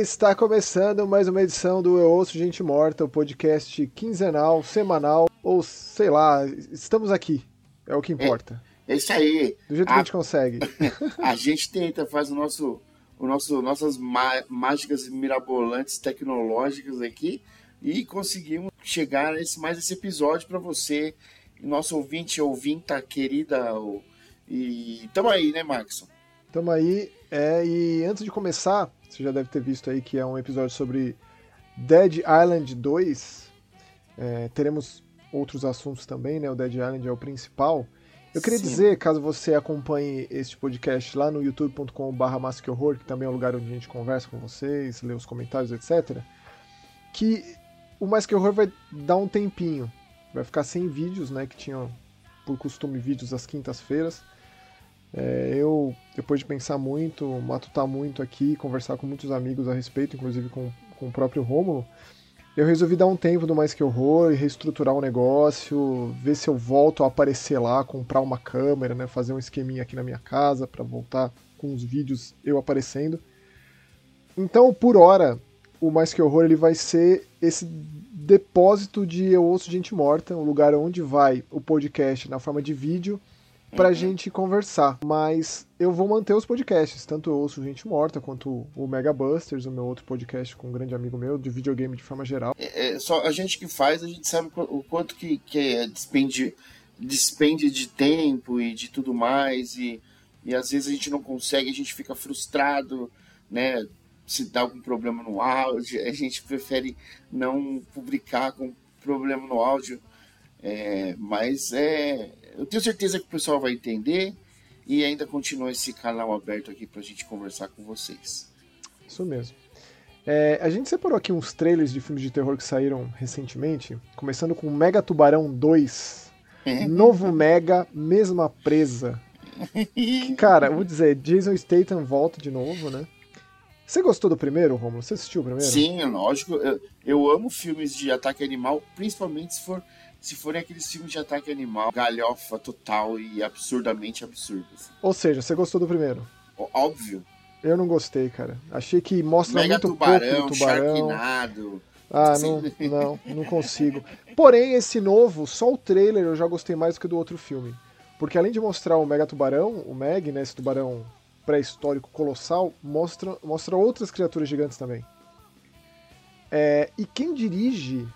Está começando mais uma edição do Eu Ouço Gente Morta, o podcast quinzenal, semanal, ou sei lá, estamos aqui, é o que importa. É, é isso aí. Do jeito a, que a gente consegue. a gente tenta, faz o nosso, o nosso nossas mágicas mirabolantes tecnológicas aqui e conseguimos chegar a esse, mais esse episódio para você, nosso ouvinte, ouvinta querida. E tamo aí, né, Maxon? Tamo aí. É, e antes de começar, você já deve ter visto aí que é um episódio sobre Dead Island 2. É, teremos outros assuntos também, né? O Dead Island é o principal. Eu queria Sim. dizer, caso você acompanhe este podcast lá no youtube.com.br que também é o lugar onde a gente conversa com vocês, lê os comentários, etc., que o Mais Que Horror vai dar um tempinho. Vai ficar sem vídeos, né? Que tinham, por costume, vídeos às quintas-feiras. É, eu, depois de pensar muito, matutar muito aqui, conversar com muitos amigos a respeito, inclusive com, com o próprio Rômulo, eu resolvi dar um tempo do Mais Que Horror e reestruturar o negócio, ver se eu volto a aparecer lá, comprar uma câmera, né, fazer um esqueminha aqui na minha casa para voltar com os vídeos eu aparecendo. Então, por hora, o Mais Que Horror ele vai ser esse depósito de Eu Ouço Gente Morta, um lugar onde vai o podcast na forma de vídeo pra uhum. gente conversar. Mas eu vou manter os podcasts, tanto Eu Ouço Gente Morta quanto o Mega Busters, o meu outro podcast com um grande amigo meu, de videogame de forma geral. É, é só a gente que faz, a gente sabe o quanto que, que é, despende, despende de tempo e de tudo mais, e, e às vezes a gente não consegue, a gente fica frustrado, né? se dá algum problema no áudio, a gente prefere não publicar com problema no áudio, é, mas é, eu tenho certeza que o pessoal vai entender e ainda continua esse canal aberto aqui para a gente conversar com vocês. Isso mesmo. É, a gente separou aqui uns trailers de filmes de terror que saíram recentemente, começando com Mega Tubarão 2, Novo Mega, Mesma Presa. Que, cara, vou dizer, Jason Statham volta de novo, né? Você gostou do primeiro, Romulo? Você assistiu o primeiro? Sim, lógico. Eu, eu amo filmes de ataque animal, principalmente se for se forem aqueles filmes de ataque animal, galhofa total e absurdamente absurdo. Assim. Ou seja, você gostou do primeiro? Óbvio. Eu não gostei, cara. Achei que mostra Mega muito tubarão, pouco tubarão. Sharknado. Ah, não, não, não consigo. Porém, esse novo, só o trailer eu já gostei mais do que do outro filme. Porque além de mostrar o Mega Tubarão, o Meg, né, esse tubarão pré-histórico colossal, mostra, mostra outras criaturas gigantes também. É, e quem dirige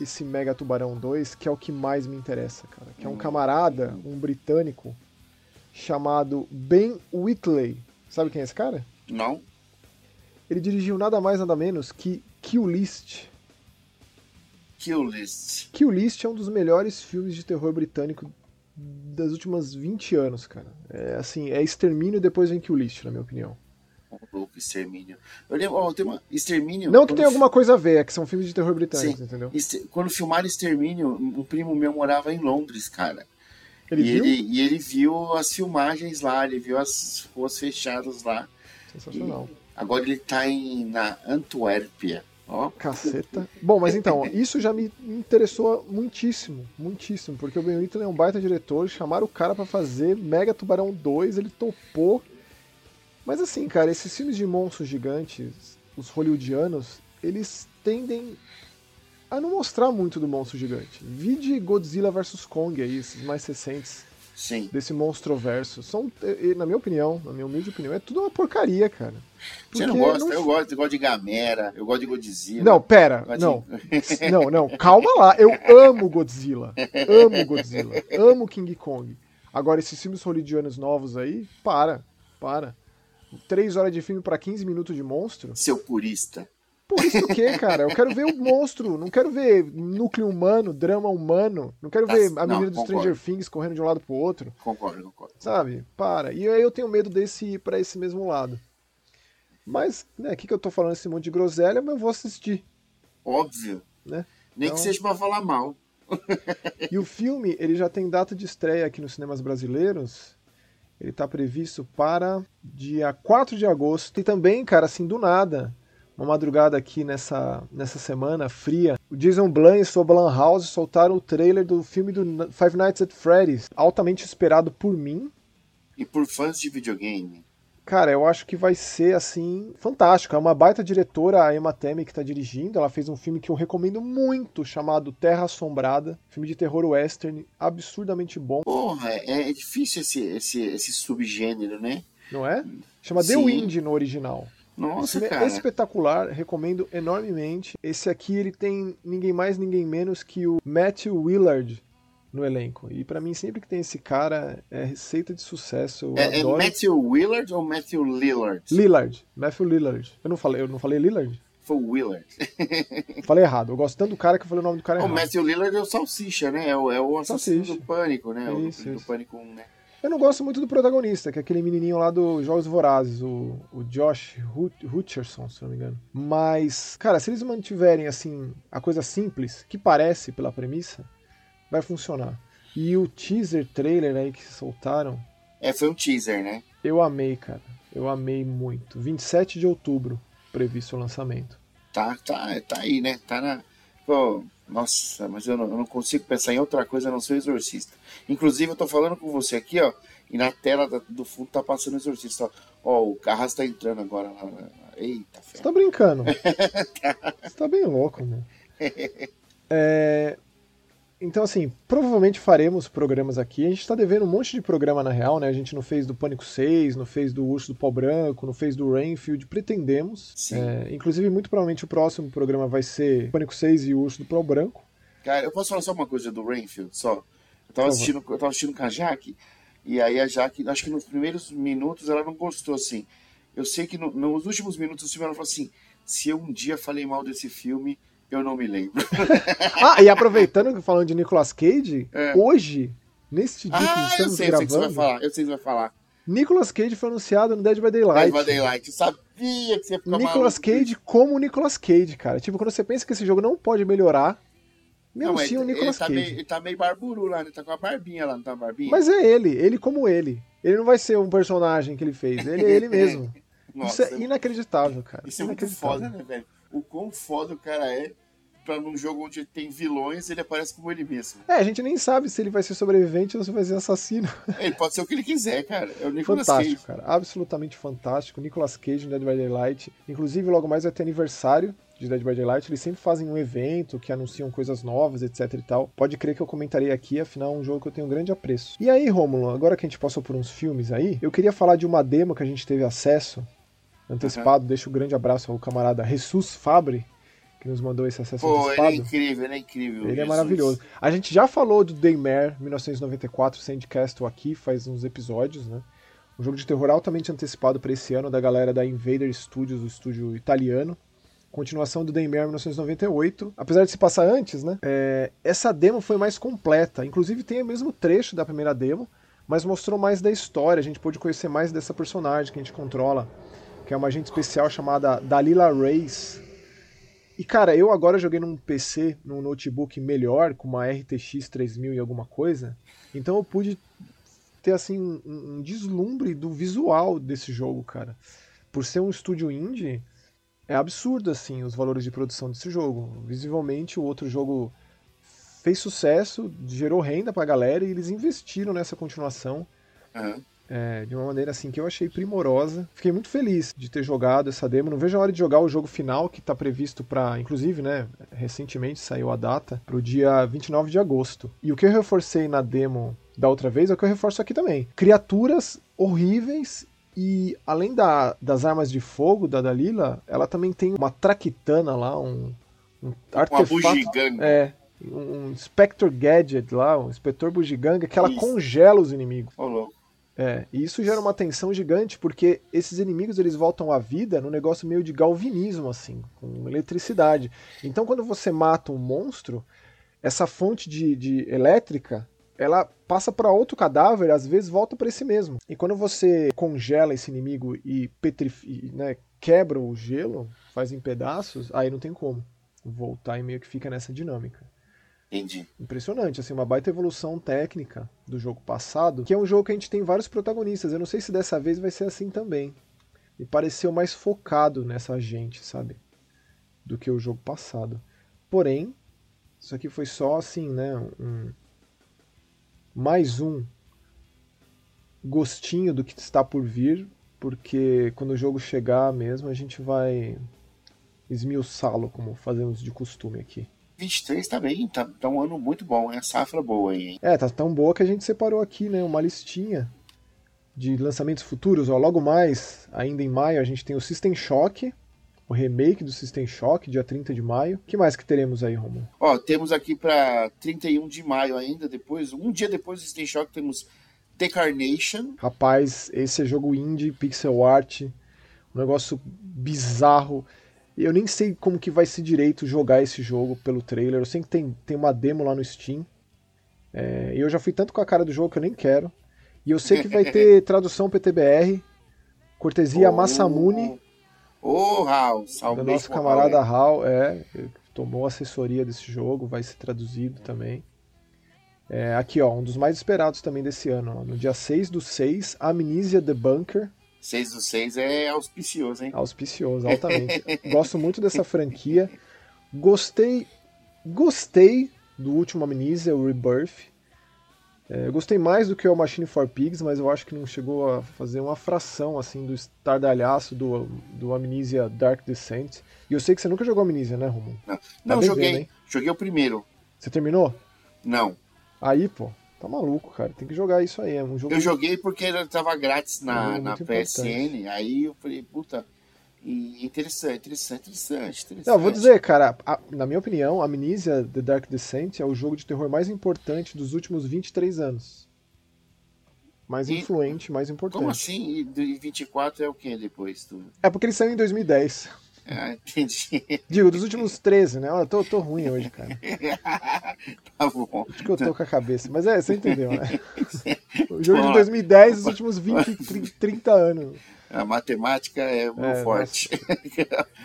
esse Mega Tubarão 2, que é o que mais me interessa, cara, que é um camarada, um britânico, chamado Ben Whitley. Sabe quem é esse cara? Não. Ele dirigiu nada mais nada menos que Kill List. Kill List. Kill List é um dos melhores filmes de terror britânico das últimas 20 anos, cara. É assim, é extermínio depois vem Kill List, na minha opinião. Extermínio. Eu lembro, ó, tem uma. Extermínio. Não que tenha alguma coisa a ver, é que são filmes de terror britânicos, Sim. entendeu? Quando filmaram Extermínio, um primo meu morava em Londres, cara. Ele e, viu? Ele, e ele viu as filmagens lá, ele viu as ruas fechadas lá. Sensacional. E agora ele tá em, na Antuérpia. Ó. Caceta. Bom, mas então, isso já me interessou muitíssimo, muitíssimo, porque o Ben Whittle é um baita diretor, chamaram o cara para fazer Mega Tubarão 2, ele topou. Mas assim, cara, esses filmes de monstros gigantes, os hollywoodianos, eles tendem a não mostrar muito do monstro gigante. Vide Godzilla vs Kong aí, esses mais recentes. Sim. desse monstroverso. São, na minha opinião, na minha humilde opinião, é tudo uma porcaria, cara. Você não gosta? Não... Eu gosto, eu gosto de Gamera, eu gosto de Godzilla. Não, pera, não. De... não, não, calma lá. Eu amo Godzilla. Amo Godzilla. Amo King Kong. Agora, esses filmes hollywoodianos novos aí, para, para. Três horas de filme para 15 minutos de monstro? Seu purista. Por isso o quê, cara? Eu quero ver o monstro, não quero ver núcleo humano, drama humano, não quero ver a menina do Stranger Things correndo de um lado pro outro. Concordo, concordo. Sabe? Para. E aí eu tenho medo desse ir pra esse mesmo lado. Mas, né, o que, que eu tô falando esse monte de groselha, mas eu vou assistir. Óbvio. Né? Nem então... que seja pra falar mal. e o filme, ele já tem data de estreia aqui nos cinemas brasileiros. Ele tá previsto para dia 4 de agosto. E também, cara, assim, do nada uma madrugada aqui nessa, nessa semana fria, o Jason Blum e sua Blumhouse soltaram o trailer do filme do Five Nights at Freddy's, altamente esperado por mim. E por fãs de videogame. Cara, eu acho que vai ser assim fantástico. É uma baita diretora, a Emma Temme, que está dirigindo. Ela fez um filme que eu recomendo muito, chamado Terra Assombrada, filme de terror western, absurdamente bom. Porra, é, é difícil esse, esse, esse subgênero, né? Não é? Chama Sim. The Wind no original. Nossa, Esse cara. É espetacular, recomendo enormemente. Esse aqui ele tem ninguém mais, ninguém menos que o Matthew Willard no elenco. E para mim, sempre que tem esse cara, é receita de sucesso. É, é adoro. é Matthew Willard ou Matthew Lillard? Lillard. Matthew Lillard. Eu não falei, eu não falei Lillard? Foi Willard. falei errado. Eu gosto tanto do cara que eu falei o nome do cara o errado. O Matthew Lillard é o Salsicha, né? É o, é o assassino Salsicha. do Pânico, né? Isso, o, isso. do Pânico 1, né? Eu não gosto muito do protagonista, que é aquele menininho lá dos Jogos Vorazes, o, o Josh Hutcherson, se não me engano. Mas, cara, se eles mantiverem, assim, a coisa simples, que parece pela premissa, vai funcionar. E o teaser trailer aí que soltaram. É, foi um teaser, né? Eu amei, cara. Eu amei muito. 27 de outubro, previsto o lançamento. Tá, tá, tá aí, né? Tá na. Pô, nossa, mas eu não, eu não, consigo pensar em outra coisa a não ser o Exorcista. Inclusive, eu tô falando com você aqui, ó, e na tela do fundo tá passando o Exorcista. Ó, ó o Carras tá entrando agora lá. Eita, Você tá brincando. Você tá bem louco, mano. É, então, assim, provavelmente faremos programas aqui. A gente tá devendo um monte de programa na real, né? A gente não fez do Pânico 6, não fez do Urso do Pau Branco, não fez do Rainfield. Pretendemos. É, inclusive, muito provavelmente o próximo programa vai ser Pânico 6 e o Urso do Pau Branco. Cara, eu posso falar só uma coisa do Rainfield, só? Eu tava assistindo, eu tava assistindo com a Jaque, e aí a Jaque, acho que nos primeiros minutos ela não gostou, assim. Eu sei que no, nos últimos minutos do filme ela falou assim: se eu um dia falei mal desse filme, eu não me lembro. ah, e aproveitando falando de Nicolas Cage, é. hoje, neste dia ah, que estamos eu sei, gravando. Eu sei que você vai falar, eu sei que você vai falar. Nicolas Cage foi anunciado no Dead by Daylight. Dead by Daylight, eu sabia que você ia ficar Nicolas Cage como Nicolas Cage, cara. Tipo, quando você pensa que esse jogo não pode melhorar, me não, anuncia o Nicolas ele tá Cage. Meio, ele tá meio barburu lá, ele tá com a barbinha lá, não tá a barbinha? Mas é ele, ele como ele. Ele não vai ser um personagem que ele fez, ele é ele mesmo. Nossa, Isso é inacreditável, cara. Isso é muito foda, né, velho? O quão foda o cara é pra num jogo onde tem vilões, ele aparece como ele mesmo. É, a gente nem sabe se ele vai ser sobrevivente ou se vai ser assassino. Ele pode ser o que ele quiser, cara. É o Nicolas fantástico, Cage. cara. Absolutamente fantástico. Nicolas Cage no Dead by Daylight. Inclusive, logo mais vai ter aniversário de Dead by Daylight. Eles sempre fazem um evento que anunciam coisas novas, etc e tal. Pode crer que eu comentarei aqui, afinal é um jogo que eu tenho um grande apreço. E aí, Romulo, agora que a gente passou por uns filmes aí, eu queria falar de uma demo que a gente teve acesso antecipado. Uhum. Deixo um grande abraço ao camarada Jesus Fabre, que nos mandou esse acesso Pô, antecipado. ele é incrível, ele é incrível. Ele é Jesus. é maravilhoso. A gente já falou do Daymare 1994 Sandcastle aqui, faz uns episódios, né? Um jogo de terror altamente antecipado para esse ano da galera da Invader Studios, o estúdio italiano. Continuação do Daymare 1998. Apesar de se passar antes, né? É, essa demo foi mais completa. Inclusive tem o mesmo trecho da primeira demo, mas mostrou mais da história. A gente pôde conhecer mais dessa personagem que a gente controla, que é uma agente especial chamada Dalila Reis, e cara, eu agora joguei num PC, num notebook melhor, com uma RTX 3000 e alguma coisa, então eu pude ter assim um, um deslumbre do visual desse jogo, cara. Por ser um estúdio indie, é absurdo assim os valores de produção desse jogo. Visivelmente o outro jogo fez sucesso, gerou renda pra galera e eles investiram nessa continuação. Uhum. É, de uma maneira assim que eu achei primorosa. Fiquei muito feliz de ter jogado essa demo. Não vejo a hora de jogar o jogo final, que está previsto para, inclusive, né, recentemente saiu a data, para o dia 29 de agosto. E o que eu reforcei na demo da outra vez é o que eu reforço aqui também. Criaturas horríveis e além da, das armas de fogo da Dalila, ela também tem uma traquitana lá, um, um artefato. Uma. É, um Spectre Gadget lá, um inspetor bugiganga, que ela Isso. congela os inimigos. Ô, louco. É, e isso gera uma tensão gigante, porque esses inimigos eles voltam à vida no negócio meio de galvinismo, assim, com eletricidade. Então quando você mata um monstro, essa fonte de, de elétrica ela passa para outro cadáver, às vezes volta para esse mesmo. E quando você congela esse inimigo e petrifica, né, quebra o gelo, faz em pedaços, aí não tem como voltar e meio que fica nessa dinâmica. Entendi. Impressionante, assim, uma baita evolução técnica do jogo passado, que é um jogo que a gente tem vários protagonistas. Eu não sei se dessa vez vai ser assim também. Me pareceu mais focado nessa gente, sabe? Do que o jogo passado. Porém, isso aqui foi só assim, né? Um, mais um gostinho do que está por vir porque quando o jogo chegar mesmo, a gente vai esmiuçá-lo, como fazemos de costume aqui. 23 tá bem, tá, tá um ano muito bom, é safra boa aí, hein? É, tá tão boa que a gente separou aqui, né, uma listinha de lançamentos futuros. Ó, logo mais, ainda em maio, a gente tem o System Shock, o remake do System Shock, dia 30 de maio. O que mais que teremos aí, Romulo? Ó, temos aqui para 31 de maio ainda, depois, um dia depois do System Shock, temos The Carnation. Rapaz, esse é jogo indie, pixel art, um negócio bizarro. Eu nem sei como que vai ser direito jogar esse jogo pelo trailer. Eu sei que tem, tem uma demo lá no Steam. É, eu já fui tanto com a cara do jogo que eu nem quero. E eu sei que vai ter tradução PTBR, cortesia oh, Massamune. Ô, oh, Raul, salve. Do nosso camarada Raul, é, tomou assessoria desse jogo, vai ser traduzido também. É, aqui, ó, um dos mais esperados também desse ano. Ó, no dia 6 do 6, Amnesia The Bunker. 6 do 6 é auspicioso, hein? Auspicioso, altamente. Gosto muito dessa franquia. Gostei. Gostei do último Amnesia, o Rebirth. É, eu gostei mais do que o Machine for Pigs, mas eu acho que não chegou a fazer uma fração assim do estardalhaço do, do Amnesia Dark Descent. E eu sei que você nunca jogou Amnesia, né, Romulo? Não, tá não joguei. Vendo, joguei o primeiro. Você terminou? Não. Aí, pô, Tá maluco, cara. Tem que jogar isso aí. É um jogo eu joguei porque ele tava grátis na, é na PSN. Aí eu falei, puta. E interessante, interessante, interessante, interessante. Não, vou dizer, cara, a, na minha opinião, Amnesia The Dark Descent é o jogo de terror mais importante dos últimos 23 anos. Mais e, influente, mais importante. Como assim? E 24 é o que depois? Do... É porque ele saiu em 2010. Ah, entendi. Digo, dos últimos 13, né? Eu tô, tô ruim hoje, cara. tá bom. Acho que eu tô com a cabeça. Mas é, você entendeu, né? O jogo bom, de 2010, os últimos 20, 30, 30 anos. A matemática é muito é, forte.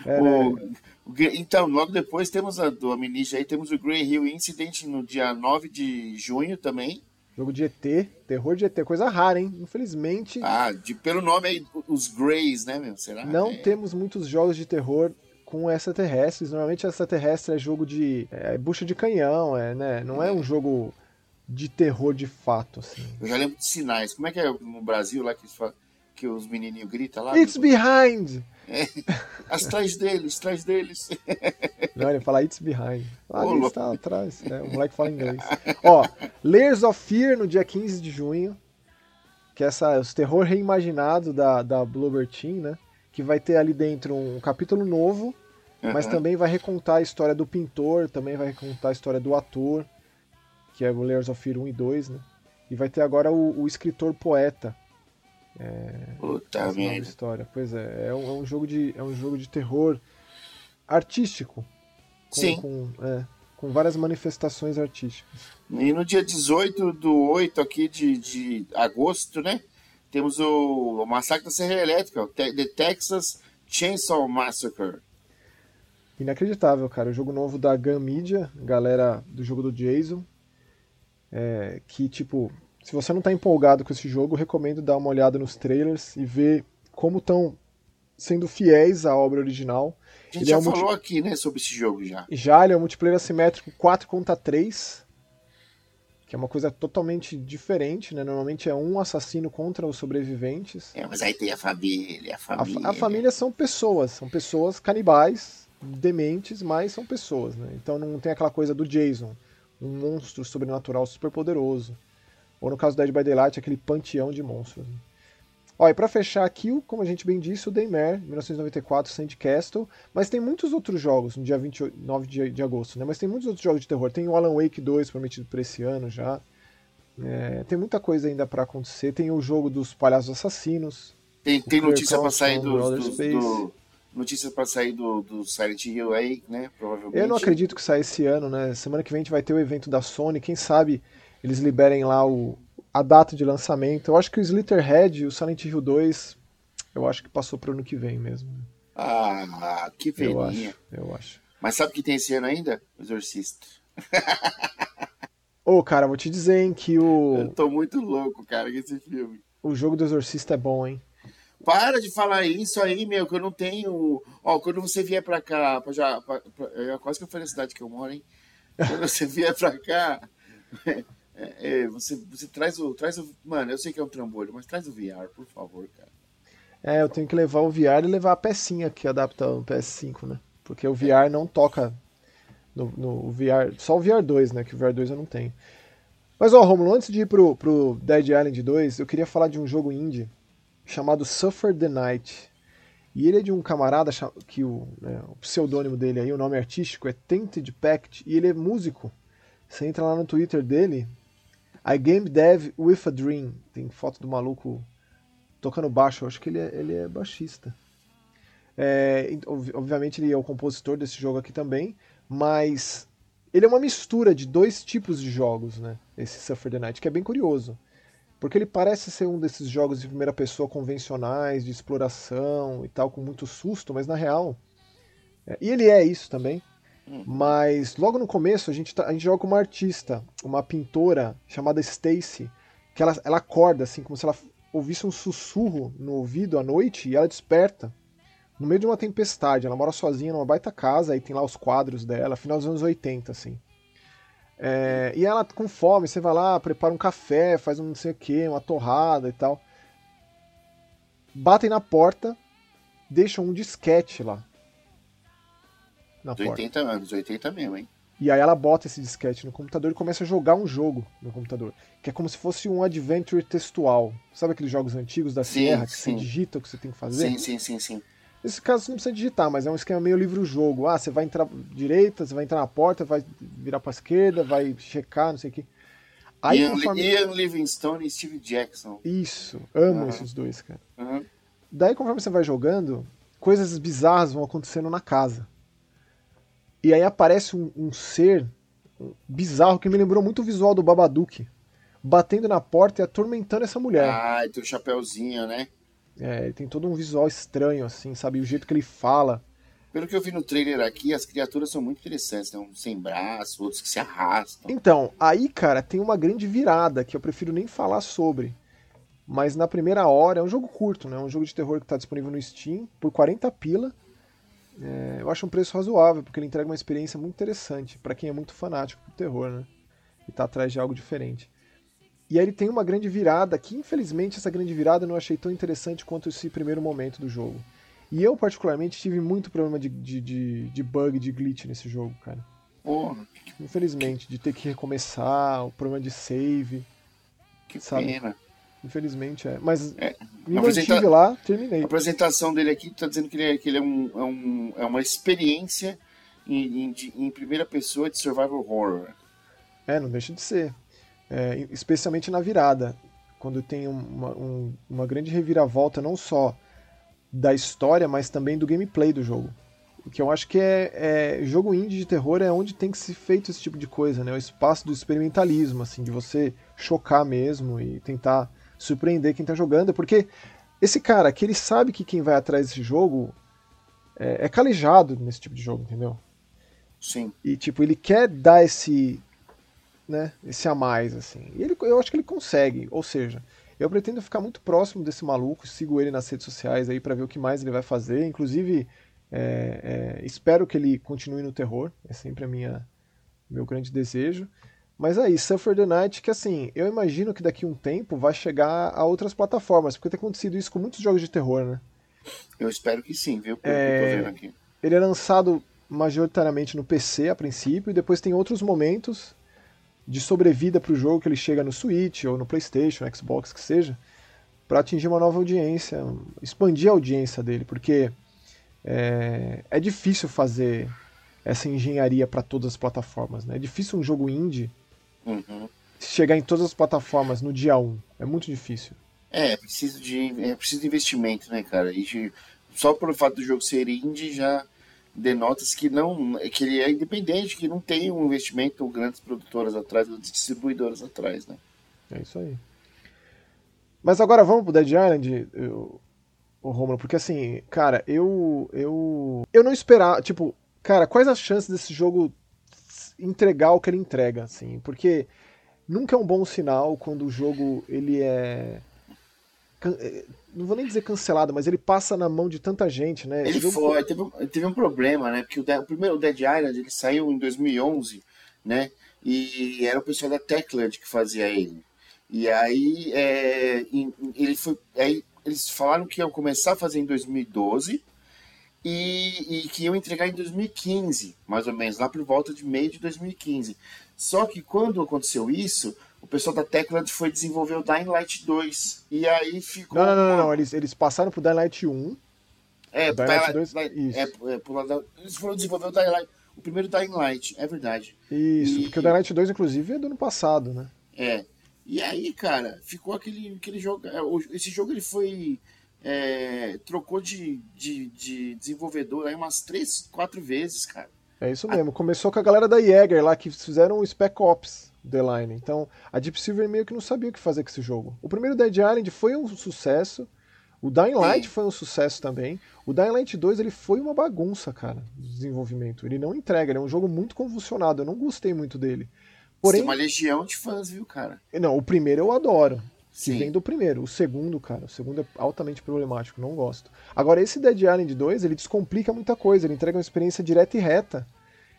É, o, né? então, logo depois temos a do Amnesia aí, temos o Grey Hill Incident no dia 9 de junho também. Jogo de ET, terror de ET, coisa rara, hein? Infelizmente. Ah, de, pelo nome aí, os Greys, né, meu? Será? Não é. temos muitos jogos de terror com extraterrestres. Normalmente extraterrestre é jogo de. É, bucha de canhão, é, né? Não é um jogo de terror de fato, assim. Eu já lembro de sinais. Como é que é no Brasil lá que, que os menininhos gritam lá? It's behind! Atrás deles, atrás deles. Não, ele fala It's Behind. Ah, ali está atrás. É, o moleque fala inglês. Ó, Layers of Fear no dia 15 de junho. Que é essa, os terror reimaginado da, da Bloober Team, né? Que vai ter ali dentro um capítulo novo, uhum. mas também vai recontar a história do pintor, também vai recontar a história do ator, que é o Layers of Fear 1 e 2, né? E vai ter agora o, o escritor poeta, é, Puta merda. história. Pois é, é um, é um, jogo de é um jogo de terror artístico. Com, Sim. Com, é, com várias manifestações artísticas. E no dia 18 do 8 aqui de, de agosto, né? Temos o, o Massacre da Serra Elétrica, The Texas Chainsaw Massacre. Inacreditável, cara. O jogo novo da Gun Media, galera do jogo do Jason. É, que, tipo, se você não está empolgado com esse jogo, recomendo dar uma olhada nos trailers e ver como estão sendo fiéis à obra original. A gente ele já é um falou multi... aqui, né, sobre esse jogo já. Já, ele é um multiplayer assimétrico 4 contra 3, que é uma coisa totalmente diferente, né? Normalmente é um assassino contra os sobreviventes. É, mas aí tem a família, a família. A, a família são pessoas, são pessoas canibais, dementes, mas são pessoas, né? Então não tem aquela coisa do Jason, um monstro sobrenatural super poderoso. Ou no caso do Dead by Daylight, aquele panteão de monstros. Né? Ó, e pra fechar aqui, como a gente bem disse, o Daymare, 1994, Sandcastle. Mas tem muitos outros jogos no dia 29 de, de agosto, né? Mas tem muitos outros jogos de terror. Tem o Alan Wake 2 prometido para esse ano já. É, tem muita coisa ainda para acontecer. Tem o jogo dos palhaços assassinos. Tem, tem notícia para sair do, notícia para sair do, do Silent Hill aí, né? Provavelmente. Eu não acredito que saia esse ano, né? Semana que vem a gente vai ter o evento da Sony. Quem sabe eles liberem lá o, a data de lançamento. Eu acho que o Slitterhead e o Silent Hill 2, eu acho que passou para o ano que vem mesmo. Ah, que velhinha. Eu acho, eu acho. Mas sabe o que tem esse ano ainda? O Exorcista. Ô, oh, cara, vou te dizer, hein, que o... Eu tô muito louco, cara, com esse filme. O jogo do Exorcista é bom, hein? Para de falar isso aí, meu, que eu não tenho... Ó, quando você vier pra cá, pra já... Pra, pra, quase que eu falei a cidade que eu moro, hein? Quando você vier pra cá... É, é, você, você traz o. Traz o. Mano, eu sei que é um trambolho, mas traz o VR, por favor, cara. É, eu tenho que levar o VR e levar a pecinha que adapta o PS5, né? Porque o VR não toca no, no VR, só o VR 2, né? Que o VR 2 eu não tenho. Mas ó, Romulo, antes de ir pro, pro Dead Island 2, eu queria falar de um jogo indie chamado Suffer the Night. E ele é de um camarada que o, né, o pseudônimo dele aí, o nome artístico é Tainted Pact, e ele é músico. Você entra lá no Twitter dele, I Game Dev with a Dream. Tem foto do maluco tocando baixo, eu acho que ele é, ele é baixista. É, obviamente ele é o compositor desse jogo aqui também, mas ele é uma mistura de dois tipos de jogos, né? Esse Suffer the Night, que é bem curioso. Porque ele parece ser um desses jogos de primeira pessoa convencionais, de exploração e tal, com muito susto, mas na real. É, e ele é isso também. Mas logo no começo a gente, tá, a gente joga uma artista, uma pintora chamada Stacy, que ela, ela acorda assim, como se ela ouvisse um sussurro no ouvido à noite e ela desperta no meio de uma tempestade. Ela mora sozinha numa baita casa, aí tem lá os quadros dela, final dos anos 80, assim. É, e ela com fome, você vai lá, prepara um café, faz um não sei o que, uma torrada e tal. Batem na porta, deixam um disquete lá. Na porta. 80 anos, 80 mesmo, hein? E aí ela bota esse disquete no computador e começa a jogar um jogo no computador. Que é como se fosse um adventure textual. Sabe aqueles jogos antigos da sim, Sierra que sim. você digita o que você tem que fazer? Sim, sim, sim, sim. Nesse caso você não precisa digitar, mas é um esquema meio livro-jogo. Ah, você vai entrar direita, você vai entrar na porta, vai virar para esquerda, vai checar, não sei o que. Aí, Ian, conforme... Ian Livingstone e Steve Jackson. Isso, amo uhum. esses dois, cara. Uhum. Daí, conforme você vai jogando, coisas bizarras vão acontecendo na casa. E aí aparece um, um ser bizarro que me lembrou muito o visual do Babadook. Batendo na porta e atormentando essa mulher. Ah, tem o chapéuzinho, né? É, ele tem todo um visual estranho, assim, sabe? O jeito que ele fala. Pelo que eu vi no trailer aqui, as criaturas são muito interessantes, né? Uns sem braço, outros que se arrastam. Então, aí, cara, tem uma grande virada que eu prefiro nem falar sobre. Mas na primeira hora, é um jogo curto, né? É um jogo de terror que está disponível no Steam por 40 pila. É, eu acho um preço razoável, porque ele entrega uma experiência muito interessante para quem é muito fanático do terror, né? E tá atrás de algo diferente. E aí ele tem uma grande virada, que infelizmente essa grande virada eu não achei tão interessante quanto esse primeiro momento do jogo. E eu, particularmente, tive muito problema de, de, de, de bug, de glitch nesse jogo, cara. Porra. Infelizmente, de ter que recomeçar, o problema de save. Que sabe? pena. Infelizmente é. Mas é, me apresenta... mantive lá, terminei. A apresentação dele aqui está dizendo que ele é, que ele é, um, é, um, é uma experiência em, em, em primeira pessoa de survival horror. É, não deixa de ser é, especialmente na virada, quando tem uma, um, uma grande reviravolta não só da história, mas também do gameplay do jogo. O que eu acho que é, é, jogo indie de terror é onde tem que ser feito esse tipo de coisa, né? O espaço do experimentalismo, assim, de você chocar mesmo e tentar surpreender quem está jogando, porque esse cara que ele sabe que quem vai atrás desse jogo é, é calejado nesse tipo de jogo, entendeu? Sim. E tipo, ele quer dar esse né, esse a mais, assim. E ele, eu acho que ele consegue, ou seja, eu pretendo ficar muito próximo desse maluco, sigo ele nas redes sociais aí para ver o que mais ele vai fazer, inclusive é, é, espero que ele continue no terror, é sempre a minha meu grande desejo. Mas aí, Suffer the Night, que assim, eu imagino que daqui a um tempo vai chegar a outras plataformas, porque tem acontecido isso com muitos jogos de terror, né? Eu espero que sim, viu? Pelo é... que eu tô vendo aqui. Ele é lançado majoritariamente no PC a princípio, e depois tem outros momentos de sobrevida para o jogo que ele chega no Switch ou no PlayStation, Xbox, que seja, para atingir uma nova audiência, expandir a audiência dele, porque é, é difícil fazer essa engenharia para todas as plataformas. Né? É difícil um jogo indie uhum. chegar em todas as plataformas no dia 1. É muito difícil. É, é preciso de, é preciso de investimento, né, cara? E só pelo fato do jogo ser indie já denota-se que não que ele é independente, que não tem um investimento grandes produtoras atrás, grandes distribuidoras atrás, né? É isso aí. Mas agora vamos pro Dead Island, eu, o Romulo, porque assim, cara, eu eu eu não esperava, tipo, cara, quais as chances desse jogo entregar o que ele entrega, assim? Porque nunca é um bom sinal quando o jogo ele é não vou nem dizer cancelado, mas ele passa na mão de tanta gente, né? Ele jogo... foi, teve, teve um problema, né? Porque o, o, primeiro o Dead Island ele saiu em 2011, né? E era o pessoal da Techland que fazia ele. E aí é, ele foi, aí eles falaram que iam começar a fazer em 2012 e, e, que iam entregar em 2015, mais ou menos, lá por volta de meio de 2015. Só que quando aconteceu isso, o pessoal da Techland foi desenvolver o Dying Light 2. E aí ficou. Não, não, não, não. Eles, eles passaram pro Dying Light 1. É, Dying Light 2. Isso. É, é, eles foram desenvolver o Dying Light. O primeiro Dying Light, é verdade. Isso, e, porque o Dying Light 2, inclusive, é do ano passado, né? É. E aí, cara, ficou aquele, aquele jogo. É, esse jogo ele foi. É, trocou de, de, de, desenvolvedor aí umas três, quatro vezes, cara. É isso mesmo. A... Começou com a galera da Jäger lá, que fizeram o Spec Ops The Line. Então, a Deep Silver meio que não sabia o que fazer com esse jogo. O primeiro Dead Island foi um sucesso. O Dying Light Sim. foi um sucesso também. O Dying Light 2 ele foi uma bagunça, cara, de desenvolvimento. Ele não entrega, ele é um jogo muito convulsionado. Eu não gostei muito dele. Porém, Você tem uma legião de fãs, viu, cara? Não, o primeiro eu adoro. Sim. Que vem do primeiro. O segundo, cara, o segundo é altamente problemático, não gosto. Agora, esse Dead Island 2, ele descomplica muita coisa, ele entrega uma experiência direta e reta,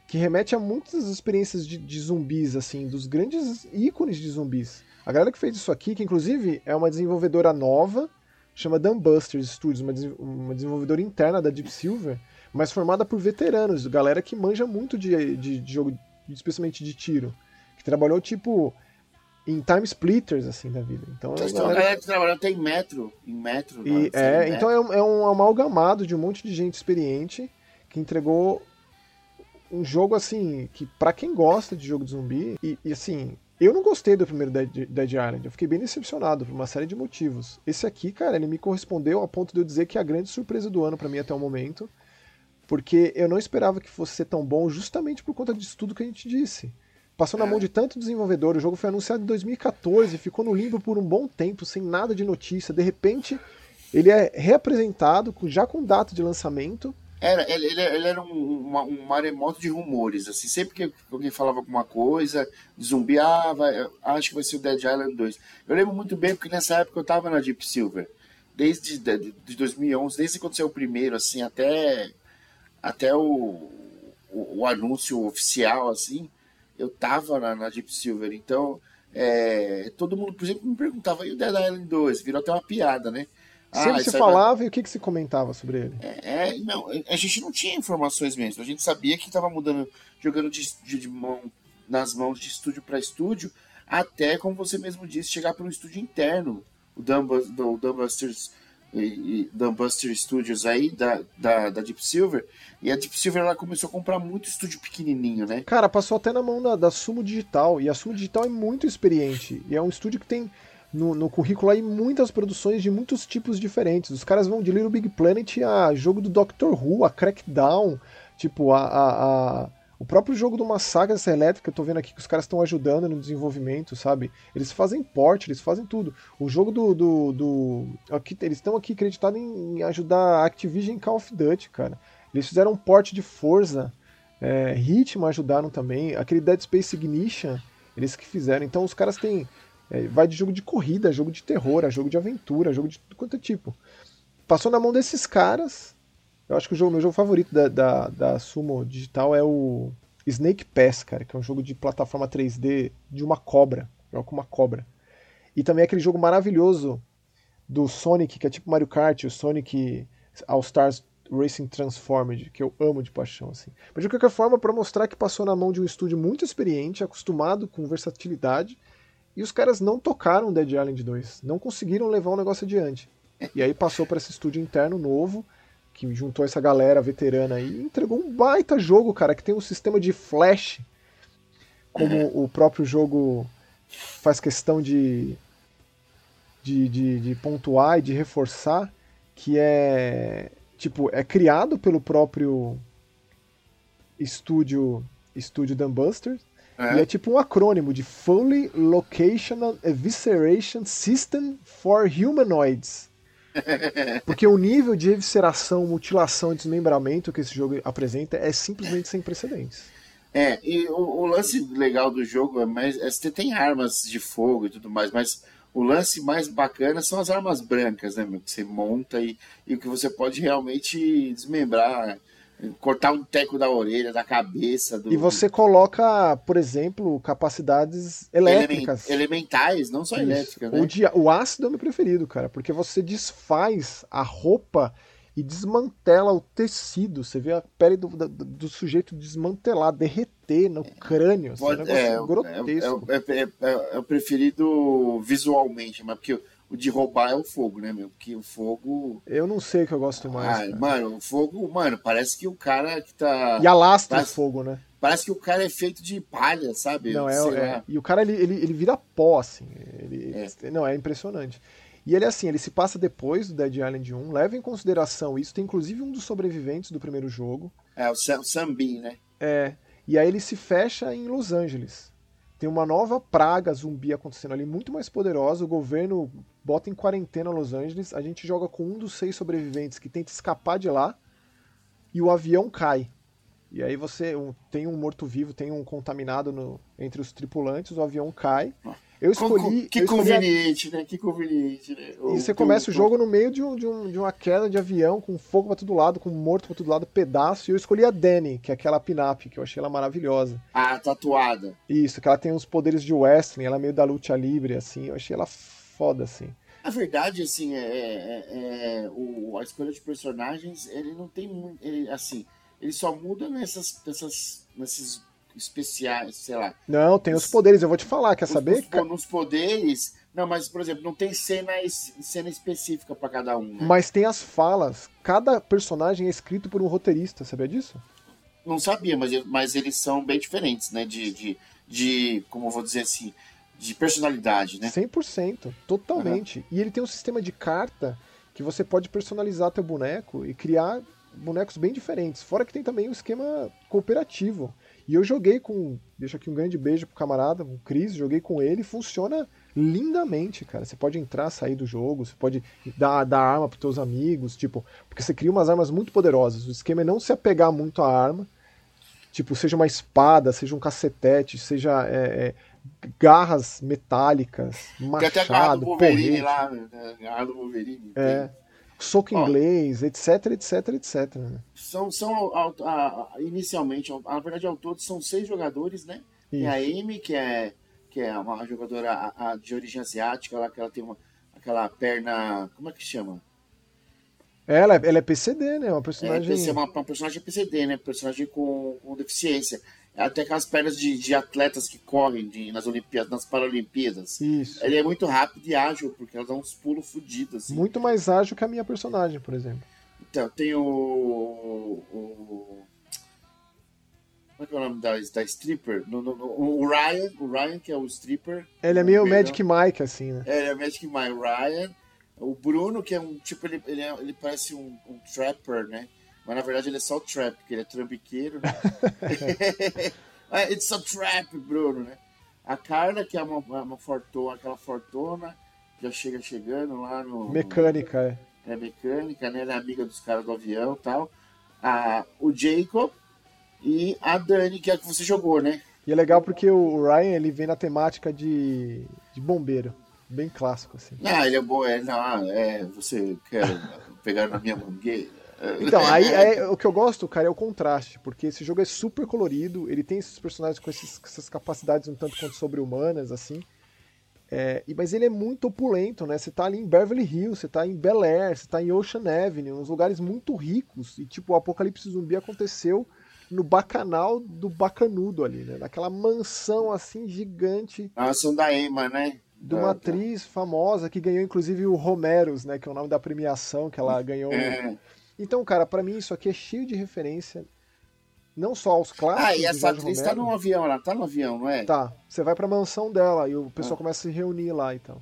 que remete a muitas experiências de, de zumbis, assim, dos grandes ícones de zumbis. A galera que fez isso aqui, que inclusive é uma desenvolvedora nova, chama Dumbusters Studios, uma, uma desenvolvedora interna da Deep Silver, mas formada por veteranos, galera que manja muito de, de, de jogo, especialmente de tiro que trabalhou tipo em time splitters assim da vida. Então, Vocês então, galera... que trabalhou até em metro, em metro. E, é, então é um, é um amalgamado de um monte de gente experiente que entregou um jogo assim que para quem gosta de jogo de zumbi e, e, assim eu não gostei do primeiro Dead, Dead Island, eu fiquei bem decepcionado por uma série de motivos. Esse aqui, cara, ele me correspondeu a ponto de eu dizer que é a grande surpresa do ano para mim até o momento, porque eu não esperava que fosse ser tão bom justamente por conta disso tudo que a gente disse. Passou na mão de tanto desenvolvedor. O jogo foi anunciado em 2014, ficou no limbo por um bom tempo, sem nada de notícia. De repente, ele é reapresentado, já com data de lançamento. Era, ele, ele, era um, um, maremoto de rumores, assim, sempre que alguém falava alguma coisa, zumbi, ah, vai, acho que vai ser o Dead Island 2. Eu lembro muito bem, porque nessa época eu tava na Deep Silver, desde de, de 2011, desde que aconteceu o primeiro, assim, até, até o, o, o anúncio oficial, assim, eu tava na, na Deep Silver, então é, todo mundo, por exemplo, me perguntava, e o Dead Island 2? Virou até uma piada, né? Sempre ah, se falava vai... e o que, que se comentava sobre ele? É, é, não, a gente não tinha informações mesmo. A gente sabia que estava mudando, jogando de, de, de, mão nas mãos de estúdio para estúdio, até, como você mesmo disse, chegar para um estúdio interno. O Dumbusters e, Dumbbuster Studios aí, da, da, da, Deep Silver, e a Deep Silver ela começou a comprar muito estúdio pequenininho, né? Cara, passou até na mão da, da Sumo Digital, e a Sumo Digital é muito experiente, e é um estúdio que tem no, no currículo aí muitas produções de muitos tipos diferentes. Os caras vão de Little Big Planet a jogo do Doctor Who, a Crackdown, tipo, a, a, a o próprio jogo do Massacre essa elétrica, eu tô vendo aqui que os caras estão ajudando no desenvolvimento, sabe? Eles fazem porte, eles fazem tudo. O jogo do. do, do aqui, eles estão aqui acreditados em, em, ajudar a Activision Call of Duty, cara. Eles fizeram um porte de Forza. É, Ritmo ajudaram também. Aquele Dead Space Ignition, eles que fizeram. Então os caras têm. É, vai de jogo de corrida, jogo de terror, jogo de aventura, jogo de quanto é tipo. Passou na mão desses caras eu acho que o jogo, meu jogo favorito da, da, da Sumo Digital é o Snake Pass, cara, que é um jogo de plataforma 3D de uma cobra. Joga com uma cobra. E também aquele jogo maravilhoso do Sonic, que é tipo Mario Kart, o Sonic All Stars Racing Transformed, que eu amo de paixão, assim. Mas de qualquer forma, para mostrar que passou na mão de um estúdio muito experiente, acostumado com versatilidade, e os caras não tocaram Dead Island 2, não conseguiram levar o negócio adiante. E aí passou para esse estúdio interno novo, que juntou essa galera veterana aí e entregou um baita jogo, cara, que tem um sistema de flash, como o próprio jogo faz questão de, de, de, de pontuar e de reforçar, que é tipo, é criado pelo próprio estúdio estúdio Dumbusters é. e é tipo um acrônimo de Fully Locational Evisceration System for Humanoids. Porque o nível de evisceração, mutilação e desmembramento que esse jogo apresenta é simplesmente sem precedentes. É, e o, o lance legal do jogo é mais. É, você tem armas de fogo e tudo mais, mas o lance mais bacana são as armas brancas, né, meu? Que você monta e, e que você pode realmente desmembrar cortar um teco da orelha, da cabeça. Do, e você coloca, por exemplo, capacidades elétricas. elementais, não só Isso. elétricas. Né? O, o ácido é o meu preferido, cara, porque você desfaz a roupa e desmantela o tecido. Você vê a pele do, do, do sujeito desmantelar, derreter no crânio. Assim, Pode, é, um é, grotesco. É, é, é, é, o preferido visualmente, mas porque o de roubar é o fogo, né, meu? Porque o fogo. Eu não sei o que eu gosto mais. Ah, mano, o fogo, mano, parece que o cara que tá. E alastra parece, o fogo, né? Parece que o cara é feito de palha, sabe? Não, é. é e o cara, ele, ele, ele vira pó, assim. Ele, é. Não, é impressionante. E ele, assim, ele se passa depois do Dead Island 1, leva em consideração isso. Tem inclusive um dos sobreviventes do primeiro jogo. É, o Sam, Sam né? É. E aí ele se fecha em Los Angeles tem uma nova praga zumbi acontecendo ali, muito mais poderosa. O governo bota em quarentena Los Angeles. A gente joga com um dos seis sobreviventes que tenta escapar de lá. E o avião cai. E aí você tem um morto-vivo, tem um contaminado no, entre os tripulantes, o avião cai. Ah. Eu escolhi. Que eu conveniente, a... né? Que conveniente, né? E você começa o jogo no meio de, um, de, um, de, uma queda de avião, com fogo pra todo lado, com morto pra todo lado, pedaço. E eu escolhi a Dani, que é aquela pin-up, que eu achei ela maravilhosa. Ah, tatuada. Isso, que ela tem uns poderes de wrestling, ela é meio da luta livre, assim. Eu achei ela foda, assim. A verdade, assim, é, é, é o, a escolha de personagens, ele não tem muito. Ele, assim, ele só muda nessas, nessas, nesses especiais, sei lá. Não, tem os poderes, eu vou te falar, quer os, saber? Os, nos poderes. Não, mas, por exemplo, não tem cena, cena específica para cada um. Né? Mas tem as falas. Cada personagem é escrito por um roteirista, sabia disso? Não sabia, mas, mas eles são bem diferentes, né? De, de, de como eu vou dizer assim, de personalidade, né? 100%, totalmente. Uhum. E ele tem um sistema de carta que você pode personalizar teu boneco e criar bonecos bem diferentes. Fora que tem também o um esquema cooperativo. E eu joguei com. Deixa aqui um grande beijo pro camarada, o Cris, joguei com ele, funciona lindamente, cara. Você pode entrar, sair do jogo, você pode dar, dar arma pros teus amigos, tipo, porque você cria umas armas muito poderosas. O esquema é não se apegar muito à arma. Tipo, seja uma espada, seja um cacetete, seja é, é, garras metálicas, machado, Tem até a garra do Wolverine porrete. lá, né? a garra do Wolverine. É. Tem soco inglês, etc, etc, etc. São, são a, a, inicialmente, na verdade, ao todo são seis jogadores, né? Tem a Amy, que é, que é uma jogadora a, de origem asiática, ela, que ela tem uma, aquela perna. Como é que chama? Ela, ela é PCD, né? Uma personagem. É, uma, uma personagem PCD, né? Personagem com, com deficiência. Até aquelas pernas de, de atletas que correm de, nas Olimpíadas, nas Paralimpíadas. Isso. Ele é muito rápido e ágil, porque ela dá uns pulos fodidos. Assim. Muito mais ágil que a minha personagem, por exemplo. Então, tem o. o como é que é o nome da, da stripper? No, no, no, o Ryan, o Ryan, que é o stripper. Ele é meio Magic Mike, assim, né? É, ele é Magic Mike. O Ryan. O Bruno, que é um tipo, ele, ele, é, ele parece um, um trapper, né? Mas na verdade ele é só o trap, porque ele é trambiqueiro, né? It's a trap, Bruno, né? A Carla, que é uma, uma fortuna, aquela fortuna, já chega chegando lá no. Mecânica, no, é. É mecânica, né? Ela é amiga dos caras do avião e tal. A, o Jacob e a Dani, que é a que você jogou, né? E é legal porque o Ryan ele vem na temática de, de bombeiro. Bem clássico, assim. Ah, ele é bom, é, não, é, você quer pegar na minha mangueira? Então, aí, aí, o que eu gosto, cara, é o contraste, porque esse jogo é super colorido, ele tem esses personagens com, esses, com essas capacidades um tanto quanto sobre-humanas, assim. É, mas ele é muito opulento, né? Você tá ali em Beverly Hills, você tá em Bel Air, você tá em Ocean Avenue, uns lugares muito ricos. E tipo, o apocalipse zumbi aconteceu no bacanal do bacanudo ali, né? Naquela mansão assim gigante. A mansão da Emma, né? De uma atriz famosa que ganhou inclusive o Romeros, né? Que é o nome da premiação que ela ganhou. É. Então, cara, para mim isso aqui é cheio de referência. Não só aos clássicos. Ah, e essa atriz Romero, tá no avião, ela tá no avião, não é? Tá. Você vai pra mansão dela e o pessoal ah. começa a se reunir lá então.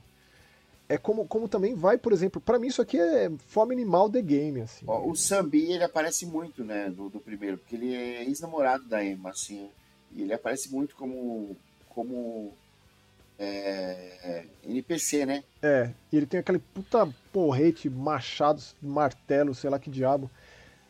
É como, como também vai, por exemplo, para mim isso aqui é fome animal The Game, assim. Ó, o Sambi, ele aparece muito, né, do, do primeiro, porque ele é ex-namorado da Emma, assim, e ele aparece muito como, como é, NPC, né? É, e ele tem aquele puta porrete, machado, martelo, sei lá que diabo.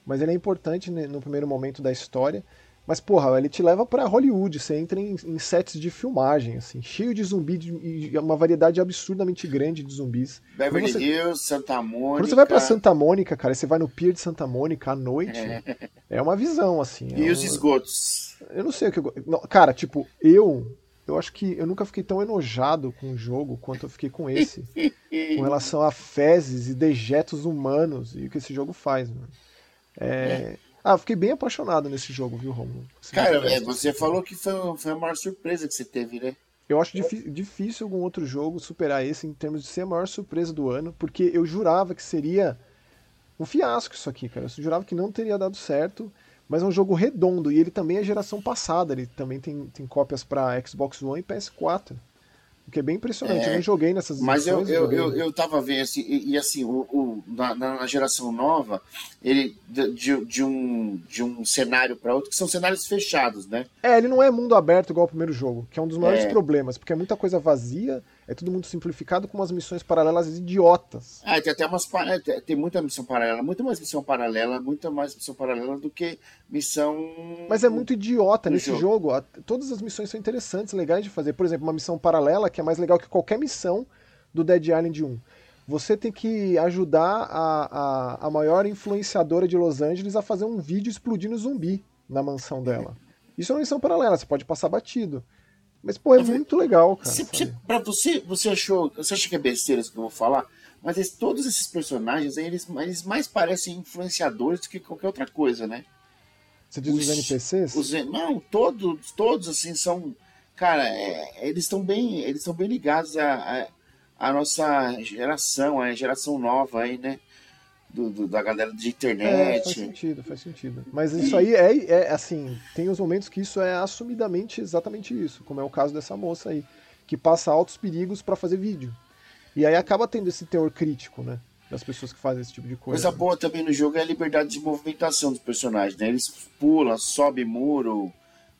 Mas ele é importante no primeiro momento da história. Mas, porra, ele te leva para Hollywood, você entra em, em, sets de filmagem, assim, cheio de zumbi e uma variedade absurdamente grande de zumbis. Beverly você, Hills, Santa Mônica. Quando você vai para Santa Mônica, cara, você vai no Pier de Santa Mônica à noite, é, é uma visão, assim. E é os esgotos? Eu não sei o que eu. Não, cara, tipo, eu. Eu acho que eu nunca fiquei tão enojado com o jogo quanto eu fiquei com esse. com relação a fezes e dejetos humanos e o que esse jogo faz, mano. É. é ah, fiquei bem apaixonado nesse jogo, viu, Romulo? Cara, é, você falou que foi, foi a maior surpresa que você teve, né? Eu acho difícil algum outro jogo superar esse em termos de ser a maior surpresa do ano, porque eu jurava que seria um fiasco isso aqui, cara. Eu jurava que não teria dado certo, mas é um jogo redondo e ele também é geração passada. Ele também tem, tem cópias para Xbox One e PS4. O que é bem impressionante. É, eu não joguei nessas Mas eu, eu, eu, eu, tava vendo assim, e, e assim, o, o na, na, geração nova, ele de, de, um, de um cenário para outro, que são cenários fechados, né? É, ele não é mundo aberto igual o primeiro jogo, que é um dos maiores é. problemas, porque é muita coisa vazia é tudo muito simplificado com umas missões paralelas idiotas. Ah, tem até umas. É, tem muita missão paralela, muito mais missão paralela, muita mais missão paralela do que missão. Mas é muito idiota nesse jogo. jogo. Todas as missões são interessantes, legais de fazer. Por exemplo, uma missão paralela que é mais legal que qualquer missão do Dead Island 1. Você tem que ajudar a, a, a maior influenciadora de Los Angeles a fazer um vídeo explodindo zumbi na mansão dela. Isso é uma missão paralela, você pode passar batido. Mas, pô, é muito legal, cara. Se, se, pra você, você achou. Você acha que é besteira isso que eu vou falar? Mas todos esses personagens aí, eles, eles mais parecem influenciadores do que qualquer outra coisa, né? Você diz os, os NPCs? Os, não, todos, todos assim são. Cara, é, eles estão bem. Eles estão bem ligados à, à, à nossa geração, a geração nova aí, né? Do, do, da galera de internet. É, faz sentido, faz sentido. Mas isso aí é, é, assim, tem os momentos que isso é assumidamente exatamente isso, como é o caso dessa moça aí, que passa altos perigos para fazer vídeo. E aí acaba tendo esse teor crítico, né? Das pessoas que fazem esse tipo de coisa. Coisa boa também no jogo é a liberdade de movimentação dos personagens, né? Eles pulam, sobem muro.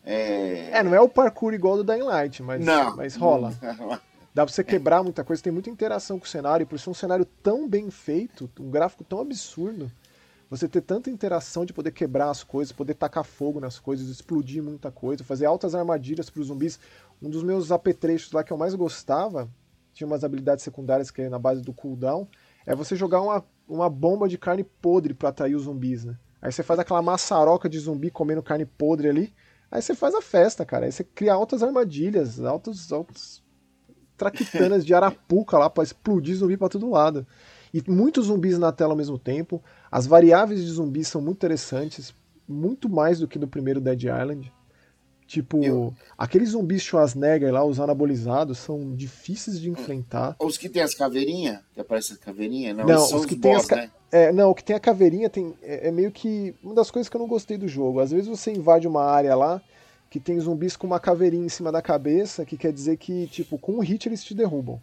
É... é, não é o parkour igual do Dying Light, mas, não, mas rola. Não. Dá pra você quebrar muita coisa, tem muita interação com o cenário, por isso é um cenário tão bem feito, um gráfico tão absurdo. Você ter tanta interação de poder quebrar as coisas, poder tacar fogo nas coisas, explodir muita coisa, fazer altas armadilhas para os zumbis. Um dos meus apetrechos lá que eu mais gostava, tinha umas habilidades secundárias que é na base do cooldown, é você jogar uma, uma bomba de carne podre para atrair os zumbis, né? Aí você faz aquela maçaroca de zumbi comendo carne podre ali, aí você faz a festa, cara. Aí você cria altas armadilhas, altos, altos traquitanas de arapuca lá para explodir zumbi para todo lado. E muitos zumbis na tela ao mesmo tempo. As variáveis de zumbis são muito interessantes, muito mais do que no primeiro Dead Island. Tipo, Eu... aqueles zumbis Schwarzenegger lá, os anabolizados, são difíceis de enfrentar. Os que tem as caveirinhas, que aparece as caveirinhas, não, não os que tem boss, as né? é, Não, o que tem a caveirinha tem, é, é meio que uma das coisas que eu não gostei do jogo. Às vezes você invade uma área lá que tem zumbis com uma caveirinha em cima da cabeça, que quer dizer que, tipo, com um hit eles te derrubam.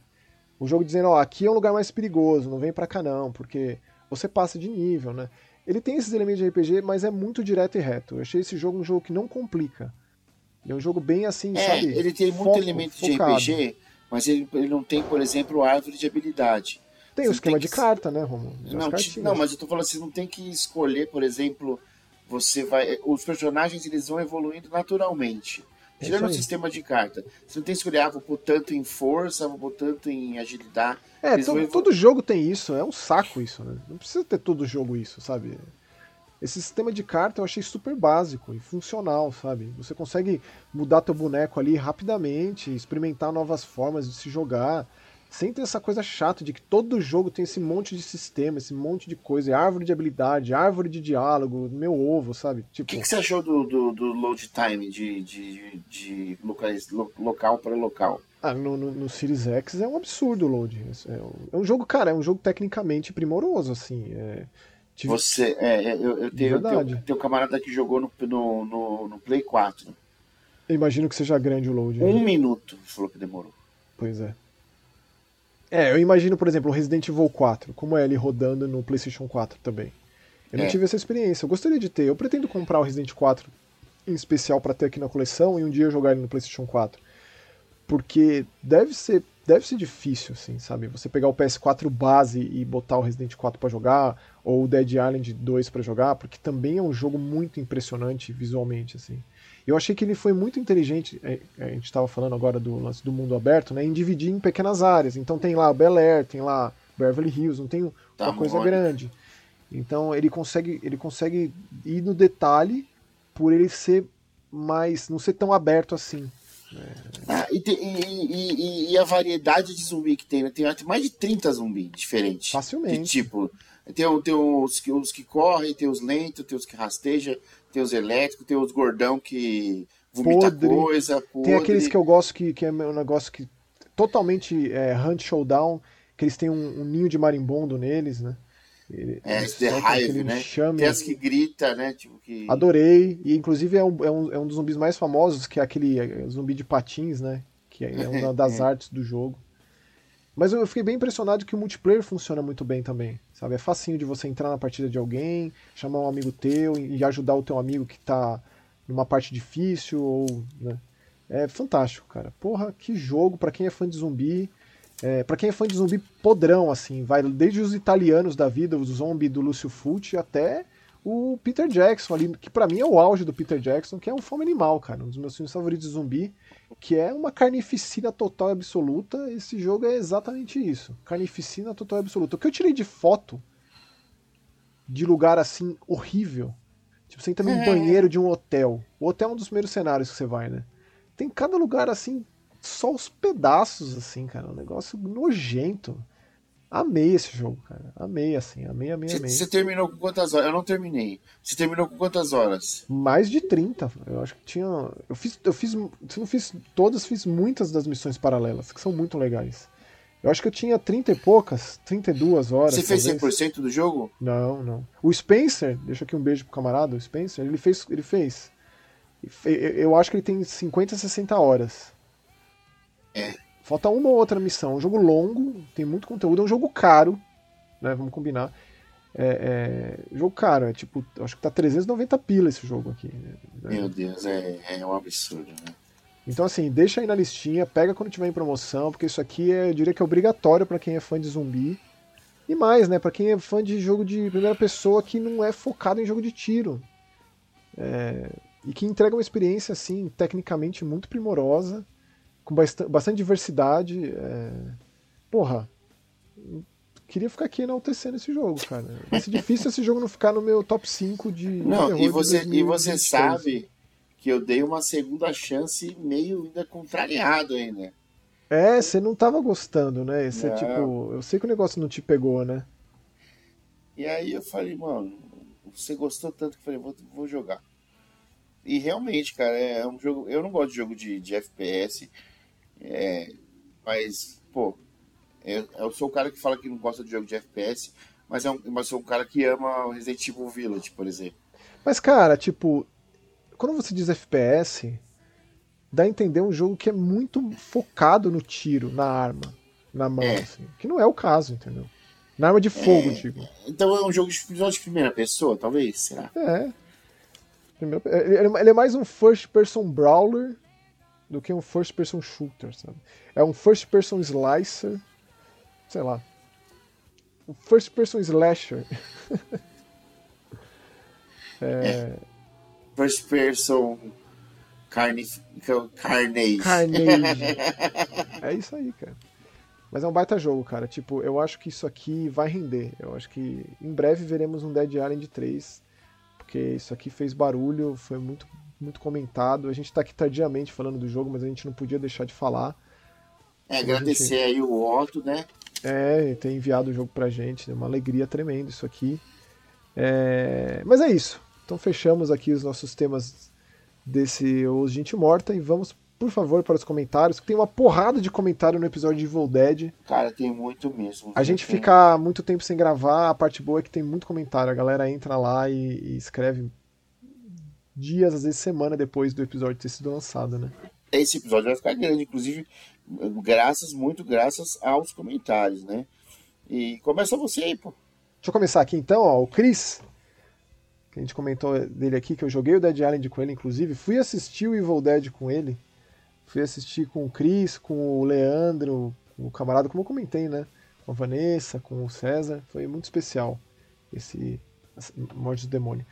O jogo dizendo, ó, aqui é um lugar mais perigoso, não vem pra cá não, porque você passa de nível, né? Ele tem esses elementos de RPG, mas é muito direto e reto. Eu achei esse jogo um jogo que não complica. é um jogo bem assim, é, sabe? Ele tem muito foco, elemento focado. de RPG, mas ele, ele não tem, por exemplo, árvore de habilidade. Tem você o esquema de carta, né, Romulo? Não, não, mas eu tô falando, você não tem que escolher, por exemplo, você vai. Os personagens eles vão evoluindo naturalmente. É Tirando o sistema de carta. Você não tem que escolher, ah, vou pôr tanto em força, vou pôr tanto em agilidade. É, todo, todo, jogo tem isso, é um saco isso, né? Não precisa ter todo jogo isso, sabe? Esse sistema de carta eu achei super básico e funcional, sabe? Você consegue mudar teu boneco ali rapidamente, experimentar novas formas de se jogar sem ter essa coisa chata de que todo jogo tem esse monte de sistema, esse monte de coisa, árvore de habilidade, árvore de diálogo, meu ovo, sabe? Tipo... O que, que você achou do, do, do, load time de, de, de locais, lo, local para local? Ah, no, no, no, Series X é um absurdo o load. É, é, um jogo, cara, é um jogo tecnicamente primoroso, assim. É... Tive... Você, é, é eu, eu tenho, tenho, tenho um camarada que jogou no, no, no, no Play 4. Eu imagino que seja grande o load. Um né? minuto, falou que demorou. Pois é. É, eu imagino, por exemplo, o Resident Evil 4, como é ele rodando no PlayStation 4 também. Eu não é. tive essa experiência, eu gostaria de ter. Eu pretendo comprar o Resident 4 em especial para ter aqui na coleção e um dia jogar ele no PlayStation 4. Porque deve ser, deve ser difícil, assim, sabe? Você pegar o PS4 base e botar o Resident 4 para jogar, ou o Dead Island 2 para jogar, porque também é um jogo muito impressionante visualmente, assim. Eu achei que ele foi muito inteligente. É, a gente estava falando agora do lance do mundo aberto, né? Em dividir em pequenas áreas. Então tem lá Bel Air, tem lá Beverly Hills, não tem uma tá coisa grande. Então ele consegue, ele consegue ir no detalhe por ele ser mais. não ser tão aberto assim. Ah, e, e, e, e, a variedade de zumbi que tem, né? Tem mais de 30 zumbis diferentes. Facilmente. De tipo. Tem, tem os, que, os que correm, tem os lentos, tem os que rastejam, tem os elétricos, tem os gordão que vomita podre. coisa. Podre. Tem aqueles que eu gosto que, que é um negócio que totalmente é, Hunt Showdown, que eles têm um, um ninho de marimbondo neles, né? Ele, é, The Hive, né? Chame. Tem as que grita, né? Tipo que... Adorei. E inclusive é um, é, um, é um dos zumbis mais famosos, que é aquele é, zumbi de patins, né? Que é uma das é. artes do jogo. Mas eu fiquei bem impressionado que o multiplayer funciona muito bem também. Sabe? É facinho de você entrar na partida de alguém, chamar um amigo teu e ajudar o teu amigo que tá numa parte difícil ou. Né? É fantástico, cara. Porra, que jogo para quem é fã de zumbi. É, para quem é fã de zumbi podrão, assim, vai desde os italianos da vida, o zombie do Lúcio Fulci, até o Peter Jackson ali, que para mim é o auge do Peter Jackson, que é um fome animal, cara, um dos meus filmes favoritos de zumbi, que é uma carnificina total e absoluta. Esse jogo é exatamente isso, carnificina total e absoluta. O que eu tirei de foto de lugar assim horrível, tipo, você entra num é. banheiro de um hotel. O hotel é um dos primeiros cenários que você vai, né? Tem cada lugar assim só os pedaços, assim, cara. Um negócio nojento. Amei esse jogo, cara. Amei, assim. Amei, amei, amei. Você terminou com quantas horas? Eu não terminei. Você terminou com quantas horas? Mais de 30. Eu acho que tinha. Eu fiz. Eu fiz. Se não fiz todas, fiz muitas das missões paralelas, que são muito legais. Eu acho que eu tinha 30 e poucas, 32 horas. Você fez talvez. 100% do jogo? Não, não. O Spencer, deixa aqui um beijo pro camarada, o Spencer, ele fez. Ele fez. Eu acho que ele tem 50, 60 horas. É. Falta uma ou outra missão. É um jogo longo, tem muito conteúdo, é um jogo caro, né? Vamos combinar. É, é, jogo caro, é tipo, acho que tá 390 pila esse jogo aqui. Né? Meu Deus, é, é um absurdo, né? Então, assim, deixa aí na listinha, pega quando tiver em promoção, porque isso aqui é, eu diria que é obrigatório para quem é fã de zumbi. E mais, né, para quem é fã de jogo de primeira pessoa que não é focado em jogo de tiro. É, e que entrega uma experiência, assim, tecnicamente muito primorosa com bastante, diversidade. É... Porra, queria ficar aqui enaltecendo esse jogo, cara. Vai ser difícil esse jogo não ficar no meu top 5 de. Não, e você, e você sabe que eu dei uma segunda chance meio ainda contrariado ainda. É, você não tava gostando, né? Você, tipo, eu sei que o negócio não te pegou, né? E aí eu falei, mano, você gostou tanto que eu falei, vou, vou jogar. E realmente, cara, é um jogo. Eu não gosto de jogo de, de FPS. É, mas, pô, eu, eu, sou o cara que fala que não gosta de jogo de FPS, mas, é um, mas sou um cara que ama Resident Evil Village, por exemplo. Mas, cara, tipo, quando você diz FPS, dá a entender um jogo que é muito focado no tiro, na arma, na mão, é. assim, que não é o caso, entendeu? Na arma de fogo, é, digo. Então é um jogo de, de primeira pessoa, talvez, será? É. Ele é mais um first person brawler do que um first person shooter, sabe? É um first person slicer, sei lá. Um first person slasher. é... First person carne... carnage. Carnage. é isso aí, cara. Mas é um baita jogo, cara. Tipo, eu acho que isso aqui vai render. Eu acho que em breve veremos um Dead Island 3. Porque isso aqui fez barulho, foi muito muito comentado. A gente está aqui tardiamente falando do jogo, mas a gente não podia deixar de falar. É, agradecer gente... aí o Otto, né? É, ter enviado o jogo pra gente, é uma alegria tremenda isso aqui. É... Mas é isso. Então fechamos aqui os nossos temas desse Os Gente Morta e vamos, por favor, para os comentários, que tem uma porrada de comentário no episódio de Evil Dead. Cara, tem muito mesmo. A gente tem... fica muito tempo sem gravar, a parte boa é que tem muito comentário. A galera entra lá e, e escreve dias, às vezes semana depois do episódio ter sido lançado, né? Esse episódio vai ficar grande, inclusive, graças, muito graças aos comentários, né? E começa você aí, pô. Deixa eu começar aqui então, ó, o Chris, que a gente comentou dele aqui, que eu joguei o Dead Island com ele, inclusive, fui assistir o Evil Dead com ele, fui assistir com o Chris, com o Leandro, com o camarada, como eu comentei, né? Com a Vanessa, com o César, foi muito especial esse Morte do Demônio.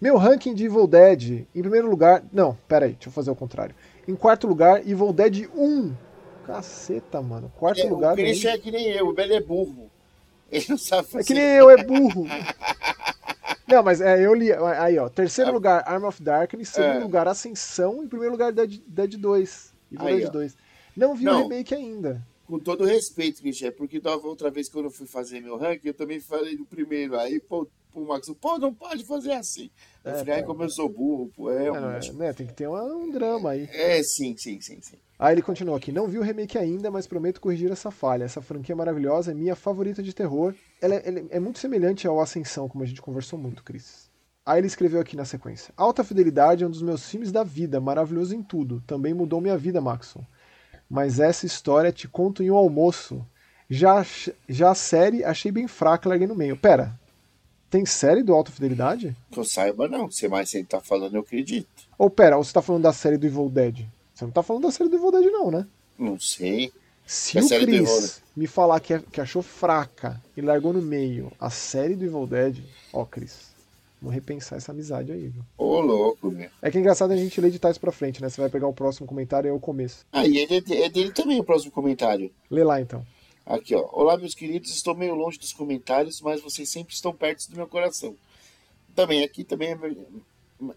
Meu ranking de Evil Dead, em primeiro lugar. Não, pera aí, deixa eu fazer o contrário. Em quarto lugar, Evil Dead 1. Caceta, mano. Quarto É, lugar. o Christian é que nem eu, o Belo é burro. Ele não sabe fazer. É que nem eu, é burro. Não, mas é, eu li. Aí, ó. Terceiro Ah. lugar, Arm of Darkness. Segundo É. lugar, Ascensão. Em primeiro lugar, Dead, Dead 2. Evil Aí, Dead ó. 2. Não vi o Não. remake ainda. Com todo respeito, Christian, é porque da outra vez quando eu fui fazer meu ranking, eu também falei do primeiro. Aí, pô, pro Max, pô, não pode fazer assim. Eu É, falei, ai, pô. como eu sou burro, pô, é, É, é, né, tem que ter uma- um drama aí. é, sim, sim, sim, sim. Aí ele continua aqui. Não vi o remake ainda, mas prometo corrigir essa falha. Essa franquia maravilhosa é minha favorita de terror. Ela é, ela é muito semelhante ao Ascensão, como a gente conversou muito, Cris. Aí ele escreveu aqui na sequência. Alta Fidelidade é um dos meus filmes da vida, maravilhoso em tudo. Também mudou minha vida, Maxon. Mas essa história te conto em um almoço. Já, já a série achei bem fraca, larguei no meio. Pera, tem série do Alta Fidelidade? Que eu saiba, não. Se mais ele tá falando, eu acredito. Ou pera, ou você tá falando da série do Evil Dead? Você não tá falando da série do Evil Dead não, né? Não sei. Se É o Chris me falar que, é- que achou fraca e largou no meio a série do Evil Dead, ó, Chris, vamos repensar essa amizade aí, viu? Ô, louco, meu. É que é engraçado a gente ler de trás pra frente, né? Você vai pegar o próximo comentário e é o começo. Ah, e é de- é dele também o próximo comentário. Lê lá então. Aqui, ó. Olá, meus queridos. Estou meio longe dos comentários, mas vocês sempre estão perto do meu coração. Também, aqui também é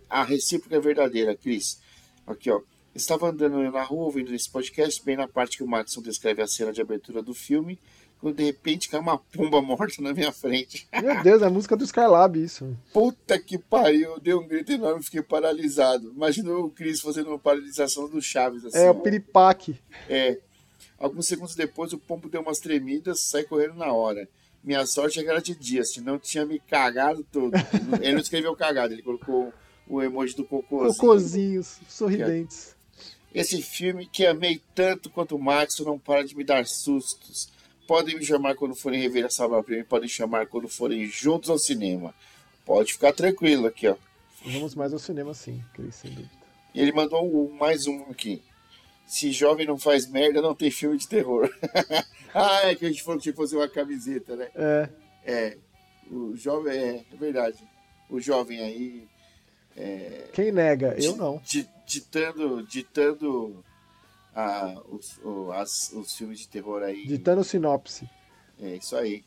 a recíproca é verdadeira, Cris. Aqui, ó. Estava andando na rua ouvindo esse podcast, bem na parte que o Maxson descreve a cena de abertura do filme, quando de repente cai uma pomba morta na minha frente. Meu Deus, é a música do Skylab isso. Puta que pariu, eu dei um grito enorme fiquei paralisado. Imagina o Cris fazendo uma paralisação do Chaves assim. É o piripaque. É. Alguns segundos depois, o pombo deu umas tremidas, sai correndo na hora. Minha sorte é que era de dia, senão tinha me cagado todo. Ele não- escreveu cagado, ele colocou o emoji do cocôzinho. Cocôzinhos, sorridentes. Esse filme que amei tanto quanto o Max não para de me dar sustos. Podem me chamar quando forem rever essa obra-prima, podem chamar quando forem juntos ao cinema. Pode ficar tranquilo aqui, ó. Vamos mais ao cinema sim, Cris, sem dúvida. E ele mandou mais um aqui. Se jovem não faz merda, não tem filme de terror. ah, é que a gente falou que tinha que fazer uma camiseta, né? É, É, o jovem, é, é verdade. O jovem aí quem nega? Eu não. di- ditando, ditando ah, os, o- as- os filmes de terror aí. Ditando sinopse. É isso aí.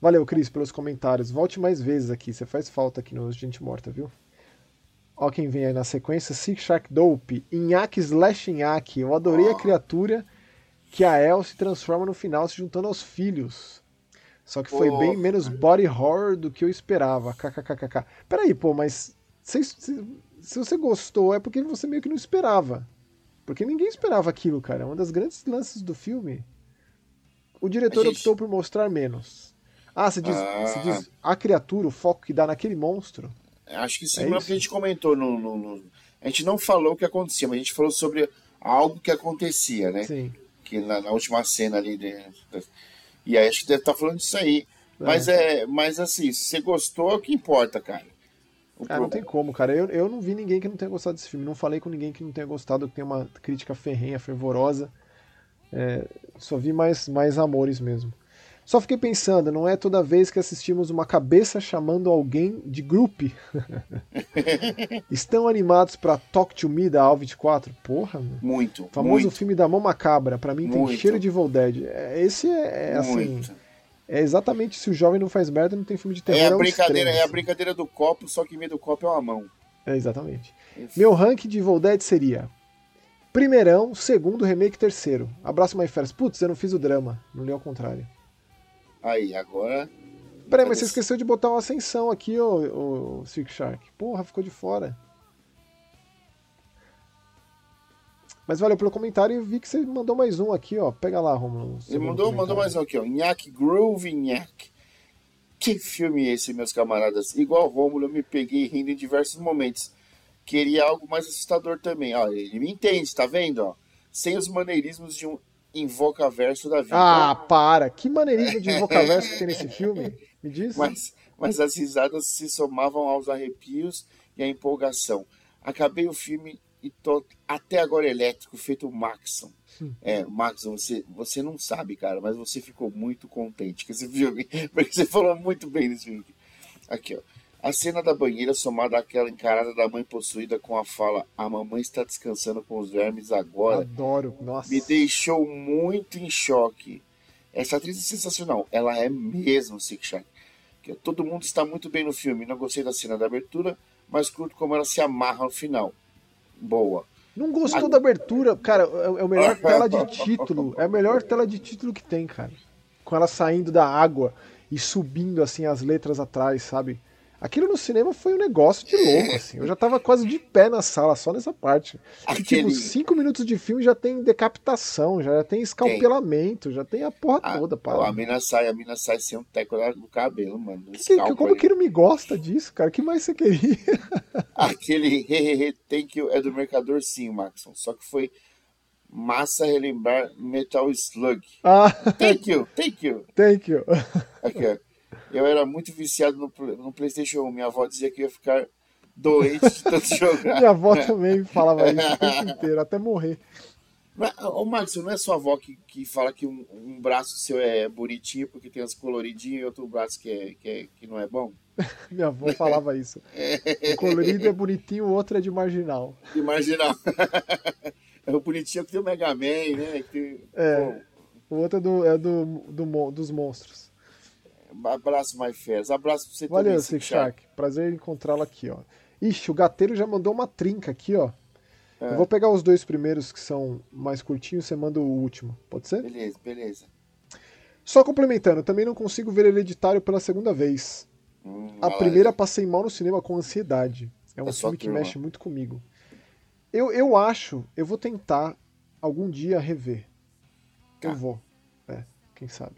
Valeu, Cris, pelos comentários. Volte mais vezes aqui, você faz falta aqui no Gente Morta, viu? Ó quem vem aí na sequência, Six Shark Dope, Inhaque Slash Inhaque. Eu adorei a criatura que a El se transforma no final se juntando aos filhos. Só que foi Pô. bem menos body horror do que eu esperava. KKKKK. Peraí, pô, mas se, se, se você gostou é porque você meio que não esperava. Porque ninguém esperava aquilo, cara. É uma das grandes lances do filme. O diretor gente- optou por mostrar menos. Ah, você diz, Ah. você diz a criatura, o foco que dá naquele monstro. Acho que sim, É porque a gente comentou no, no- no- A gente não falou o que acontecia, mas a gente falou sobre algo que acontecia, né? Sim. que na, na última cena ali. De, e aí acho que deve estar falando disso aí. Mas é, mas assim, se você gostou, é o que importa, cara. O Ah, não tem como, cara. Eu, eu não vi ninguém que não tenha gostado desse filme. Não falei com ninguém que não tenha gostado, que tem uma crítica ferrenha, fervorosa. É, só vi mais, mais amores mesmo. Só fiquei pensando, não é toda vez que assistimos uma cabeça chamando alguém de group. Estão animados pra Talk to Me da Al24? Porra, mano. Muito. O famoso muito, filme da mão macabra, pra mim tem Muito. cheiro de Evil Dead. É, Esse é, é, assim, muito. é exatamente se o jovem não faz merda, não tem filme de terror. É a ao brincadeira, extremo, é a brincadeira do copo, só que em vez do copo é uma mão. É, exatamente. Meu ranking de Evil Dead seria primeirão, segundo, remake, terceiro. Abraço, My Fairs. Putz, eu não fiz o drama. Não li ao contrário. Aí, agora. Peraí, mas você esqueceu de botar uma ascensão aqui, ô, ô Six Shark. Porra, ficou de fora. Mas valeu pelo comentário e vi que você mandou mais um aqui, ó. Pega lá, Romulo. Ele mandou, mandou mais um aqui, ó. Nhaque Groove Nhaque. Que filme é esse, meus camaradas? Igual Rômulo, eu me peguei rindo em diversos momentos. Queria algo mais assustador também. Ó, ele me entende, tá vendo? Ó? Sem os maneirismos de um invoca-verso da vida. Ah, para! Que maneirismo de invocaverso que tem nesse filme? Me diz? mas, mas as risadas se somavam aos arrepios e à empolgação. Acabei o filme e tô até agora elétrico, feito o Maxon. É, Maxon, você, você não sabe, cara, mas você ficou muito contente com esse filme, porque você falou muito bem desse filme. Aqui, ó. A cena da banheira, somada àquela encarada da mãe possuída com a fala A mamãe está descansando com os vermes agora. Adoro, nossa. Me deixou muito em choque. Essa atriz é sensacional. Ela é mesmo Sick Shark. Todo mundo está muito bem no filme. Não gostei da cena da abertura, mas curto como ela se amarra no final. Boa. Não gostou a... da abertura? Cara, é, é o melhor tela de título. É a melhor tela de título que tem, cara. Com ela saindo da água e subindo assim as letras atrás, sabe? Aquilo no cinema foi um negócio de louco, assim. Eu já tava quase de pé na sala, só nessa parte. Aquele... tipo, cinco minutos de filme já tem decapitação, já tem escalpelamento, tem. já tem a porra a, toda, pá. A mina sai, a mina sai sem um teco no cabelo, mano. Que, que, como que não me gosta disso, cara? O que mais você queria? Aquele hehehe thank you é do Mercador sim, Maxon. Só que foi massa relembrar Metal Slug. Ah. Thank you, thank you. Thank you. Aqui, ó. Eu era muito viciado no, no PlayStation 1. Minha avó dizia que ia ficar doente de tanto jogar. Minha avó também falava isso o tempo inteiro, até morrer. ô, Marcos, não é sua avó que, que fala que um, um, braço seu é bonitinho porque tem os coloridinhos e outro braço que, é, que, é, que não é bom? Minha avó falava isso. O colorido é bonitinho, o outro é de marginal. De marginal. é o bonitinho que tem o Mega Man, né? Que, é. O outro é, do, é do, do, dos monstros. Abraço, My Fairs. Abraço pra você Valeu, também, Sick Shark. Prazer em encontrá-lo aqui, ó. Ixi, o gateiro já mandou uma trinca aqui, ó. É. Eu vou pegar os dois primeiros que são mais curtinhos, você manda o último. Pode ser? Beleza, beleza. Só complementando, também não consigo ver Hereditário pela segunda vez. Hum, a primeira passei mal no cinema com ansiedade. É um é filme que mexe muito comigo. Eu, eu acho, eu vou tentar algum dia rever. Eu tá. vou. É, quem sabe.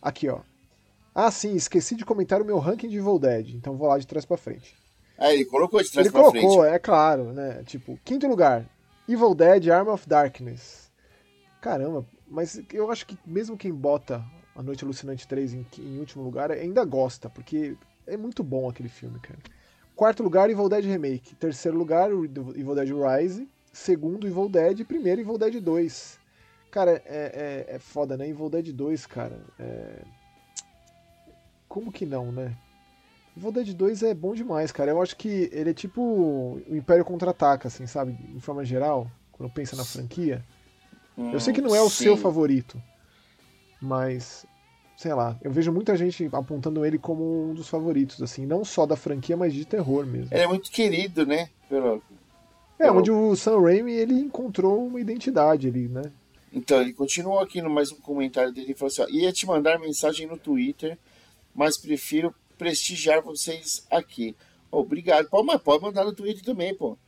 Aqui, ó. Ah, sim, esqueci de comentar o meu ranking de Evil Dead, então vou lá de trás para frente. É, ele colocou de trás ele pra colocou, frente. é claro, né? Tipo, quinto lugar, Evil Dead Arm of Darkness. Caramba, mas eu acho que mesmo quem bota A Noite Alucinante 3 em, em último lugar ainda gosta, porque é muito bom aquele filme, cara. Quarto lugar, Evil Dead Remake. Terceiro lugar, Evil Dead Rise. Segundo, Evil Dead. Primeiro, Evil Dead 2. Cara, é, é, é foda, né? Evil Dead 2, cara. É como que não, né? Evil Dead 2 é bom demais, cara. Eu acho que ele é tipo o Império Contra-Ataca, assim, sabe? Em forma geral, quando pensa na franquia. Hum, eu sei que não é o sim. seu favorito, mas sei lá, eu vejo muita gente apontando ele como um dos favoritos, assim, não só da franquia, mas de terror mesmo. Ele é muito querido, né? Pelo, é, onde o Sam Raimi ele encontrou uma identidade ali, né? Então, ele continuou aqui no mais um comentário dele e falou assim: ó, ia te mandar mensagem no Twitter mas prefiro prestigiar vocês aqui. Obrigado. Pô, mas pode mandar no Twitter também, pô.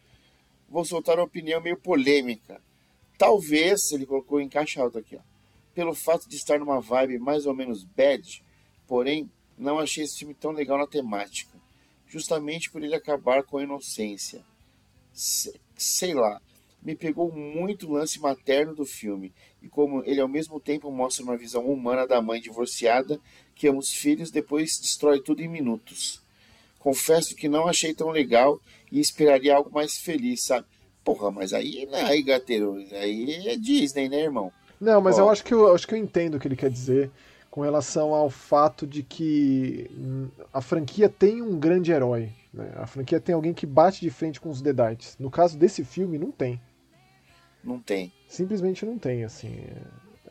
Vou soltar uma opinião meio polêmica. Talvez, ele colocou em caixa alta aqui, ó, pelo fato de estar numa vibe mais ou menos bad, porém, não achei esse filme tão legal na temática. Justamente por ele acabar com a inocência. Sei lá, me pegou muito o lance materno do filme e como ele ao mesmo tempo mostra uma visão humana da mãe divorciada que ama os filhos, depois destrói tudo em minutos. Confesso que não achei tão legal e esperaria algo mais feliz, sabe? Porra, mas aí, né, aí, gateiro, aí é Disney, né, irmão? Não, mas Ó. eu acho que eu acho que eu entendo o que ele quer dizer com relação ao fato de que a franquia tem um grande herói. Né? A franquia tem alguém que bate de frente com os Deadites. No caso desse filme, não tem. Não tem. Simplesmente não tem, assim.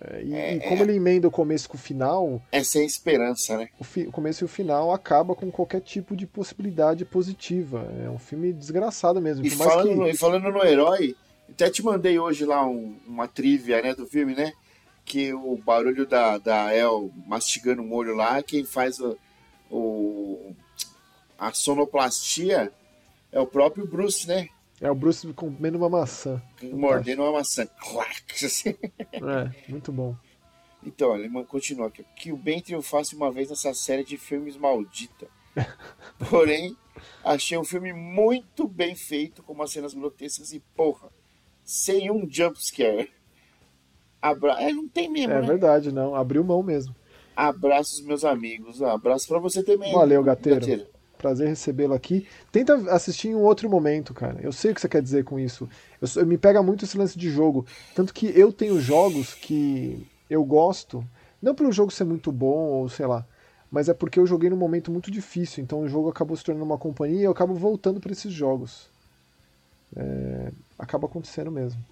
É, e, é, e, como é, ele emenda o começo com o final. É sem esperança, né? O, fi, o, começo e o final acaba com qualquer tipo de possibilidade positiva. É um filme desgraçado mesmo. E, falando, que... no, e falando no herói, até te mandei hoje lá um, uma trivia né, do filme, né? Que o barulho da, da El mastigando o molho lá, quem faz o, o a sonoplastia é o próprio Bruce, né? É o Bruce comendo uma maçã. Mordendo uma maçã. Assim. É, muito bom. Então, ele continua aqui. Que o bem triunfasse uma vez nessa série de filmes maldita. Porém, achei um filme muito bem feito, com umas cenas grotescas e, porra, sem um jumpscare. Abra... É, não tem mesmo, É né? verdade, não. Abriu mão mesmo. Abraços, meus amigos. Abraço para você também. Valeu, gateiro. gateiro. Prazer recebê-lo aqui. Tenta assistir em um outro momento, cara. Eu sei o que você quer dizer com isso. Eu, me pega muito esse lance de jogo. Tanto que eu tenho jogos que eu gosto, não pelo jogo ser muito bom ou sei lá, mas é porque eu joguei num momento muito difícil, então o jogo acabou se tornando uma companhia e eu acabo voltando para esses jogos. É, acaba acontecendo mesmo.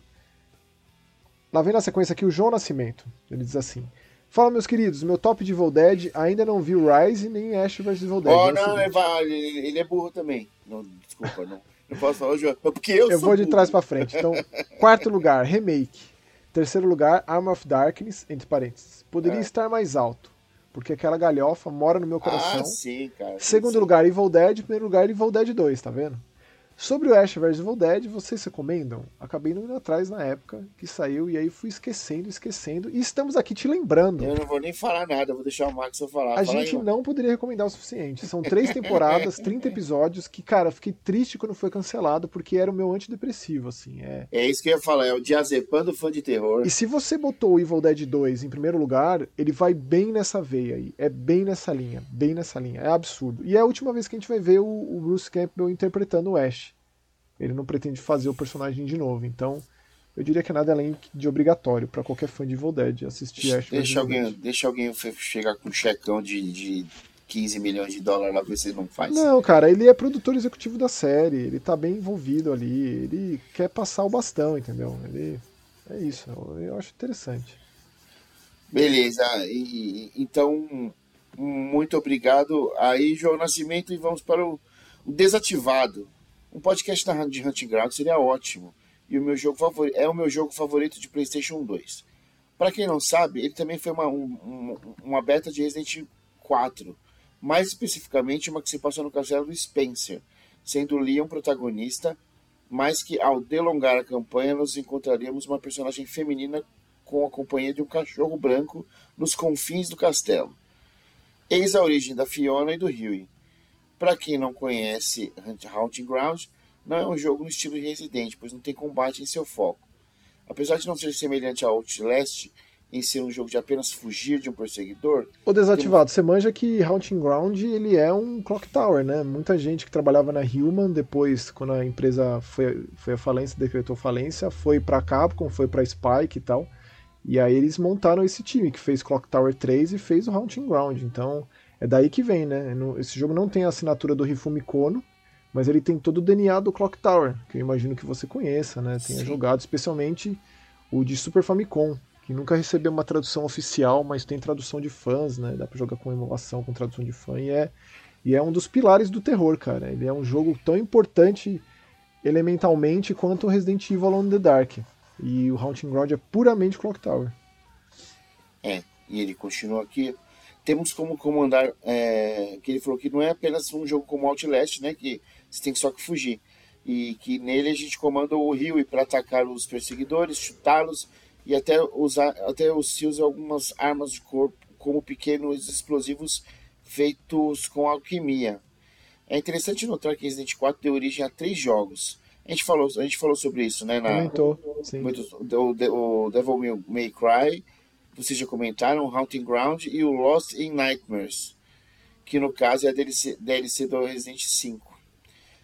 Lá vem na sequência aqui o João Nascimento. Ele diz assim: Fala, meus queridos, meu top de Evil Dead ainda não viu Rise nem Ash vs Evil Dead. Oh, não, é ele, ele, é burro também. Não, desculpa, não. Não posso falar, João. É porque eu, eu vou burro. de trás para frente. Então, quarto lugar, Remake. Terceiro lugar, Arm of Darkness, entre parênteses. Poderia é. estar mais alto, porque aquela galhofa mora no meu coração. Ah, sim, cara. Segundo sim. lugar, Evil Dead. Primeiro lugar, Evil Dead 2, tá vendo? Sobre o Ash vs Evil Dead, vocês recomendam? Acabei não indo atrás na época que saiu e aí fui esquecendo, esquecendo. E estamos aqui te lembrando. Eu não vou nem falar nada, vou deixar o Max falar. A Fala gente aí, não poderia recomendar o suficiente. São três temporadas, 30 episódios, que, cara, fiquei triste quando foi cancelado, porque era o meu antidepressivo, assim. É, é isso que eu ia falar, é o diazepando fã de terror. E se você botou o Evil Dead 2 em primeiro lugar, ele vai bem nessa veia aí. É bem nessa linha, bem nessa linha. É absurdo. E é a última vez que a gente vai ver o, o Bruce Campbell interpretando o Ash. Ele não pretende fazer o personagem de novo. Então, eu diria que é nada além de obrigatório para qualquer fã de Evil Dead assistir Ash deixa alguém Dead. Deixa alguém chegar com um checão de, de 15 milhões de dólares lá ver se ele não faz. Não, cara, ele é produtor executivo da série, ele tá bem envolvido ali, ele quer passar o bastão, entendeu? Ele é isso, eu acho interessante. Beleza, e, então muito obrigado aí, João Nascimento, e vamos para o, o desativado. Um podcast de Hunting Ground seria ótimo. E o meu jogo favorito é o meu jogo favorito de PlayStation 2. Para quem não sabe, ele também foi uma, um, uma beta de Resident 4. Mais especificamente, uma que se passou no castelo do Spencer, sendo Leon protagonista, mas que ao delongar a campanha nos encontraríamos uma personagem feminina com a companhia de um cachorro branco nos confins do castelo. Eis a origem da Fiona e do Huey. Para quem não conhece Haunting Ground, não é um jogo no estilo de Resident, pois não tem combate em seu foco. Apesar de não ser semelhante a Outlast, em ser um jogo de apenas fugir de um perseguidor. O desativado, tem... você manja que Haunting Ground ele é um clock tower, né? Muita gente que trabalhava na Human, depois, quando a empresa foi, foi a falência, decretou falência, foi para Capcom, foi para Spike e tal. E aí eles montaram esse time que fez Clock Tower 3 e fez o Haunting Ground. Então, é daí que vem, né? Esse jogo não tem a assinatura do Hifumi Kono, mas ele tem todo o DNA do Clock Tower, que eu imagino que você conheça, né? Tenha Sim. jogado, especialmente o de Super Famicom, que nunca recebeu uma tradução oficial, mas tem tradução de fãs, né? Dá pra jogar com emulação, com tradução de fã, e é, e é um dos pilares do terror, cara. Ele é um jogo tão importante elementalmente quanto o Resident Evil on the Dark. E o Haunting Ground é puramente Clock Tower. É, e ele continua aqui temos como comandar, é, que ele falou que não é apenas um jogo como Outlast, né, que você tem só que fugir, e que nele a gente comanda o rio para atacar os perseguidores, chutá-los e até usar, até se usa algumas armas de corpo, como pequenos explosivos feitos com alquimia. É interessante notar que Resident 4 deu origem a três jogos. A gente falou, a gente falou sobre isso, né? Na, Comentou, sim. O, o Devil May Cry, vocês já comentaram, Haunting Ground e o Lost in Nightmares, que no caso é a DLC, DLC do Resident 5,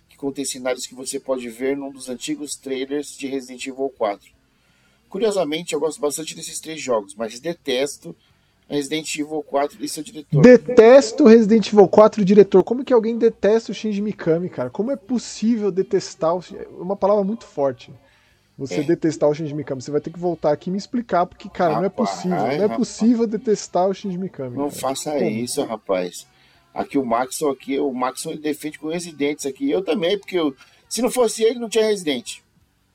que contém cenários que você pode ver num dos antigos trailers de Resident Evil 4. Curiosamente, eu gosto bastante desses três jogos, mas detesto Resident Evil 4 e seu diretor. Detesto Resident Evil 4 diretor. Como que alguém detesta o Shinji Mikami, cara? Como é possível detestar o... É uma palavra muito forte você é. detestar o Shinji Mikami. Você vai ter que voltar aqui e me explicar, porque, cara, rapaz, não é possível. Não é rapaz. possível detestar o Shinji Mikami. Não cara. faça Como? isso, rapaz. Aqui o Maxon aqui, o Maxon ele defende com residentes aqui. Eu também, porque eu, se não fosse ele, não tinha residente.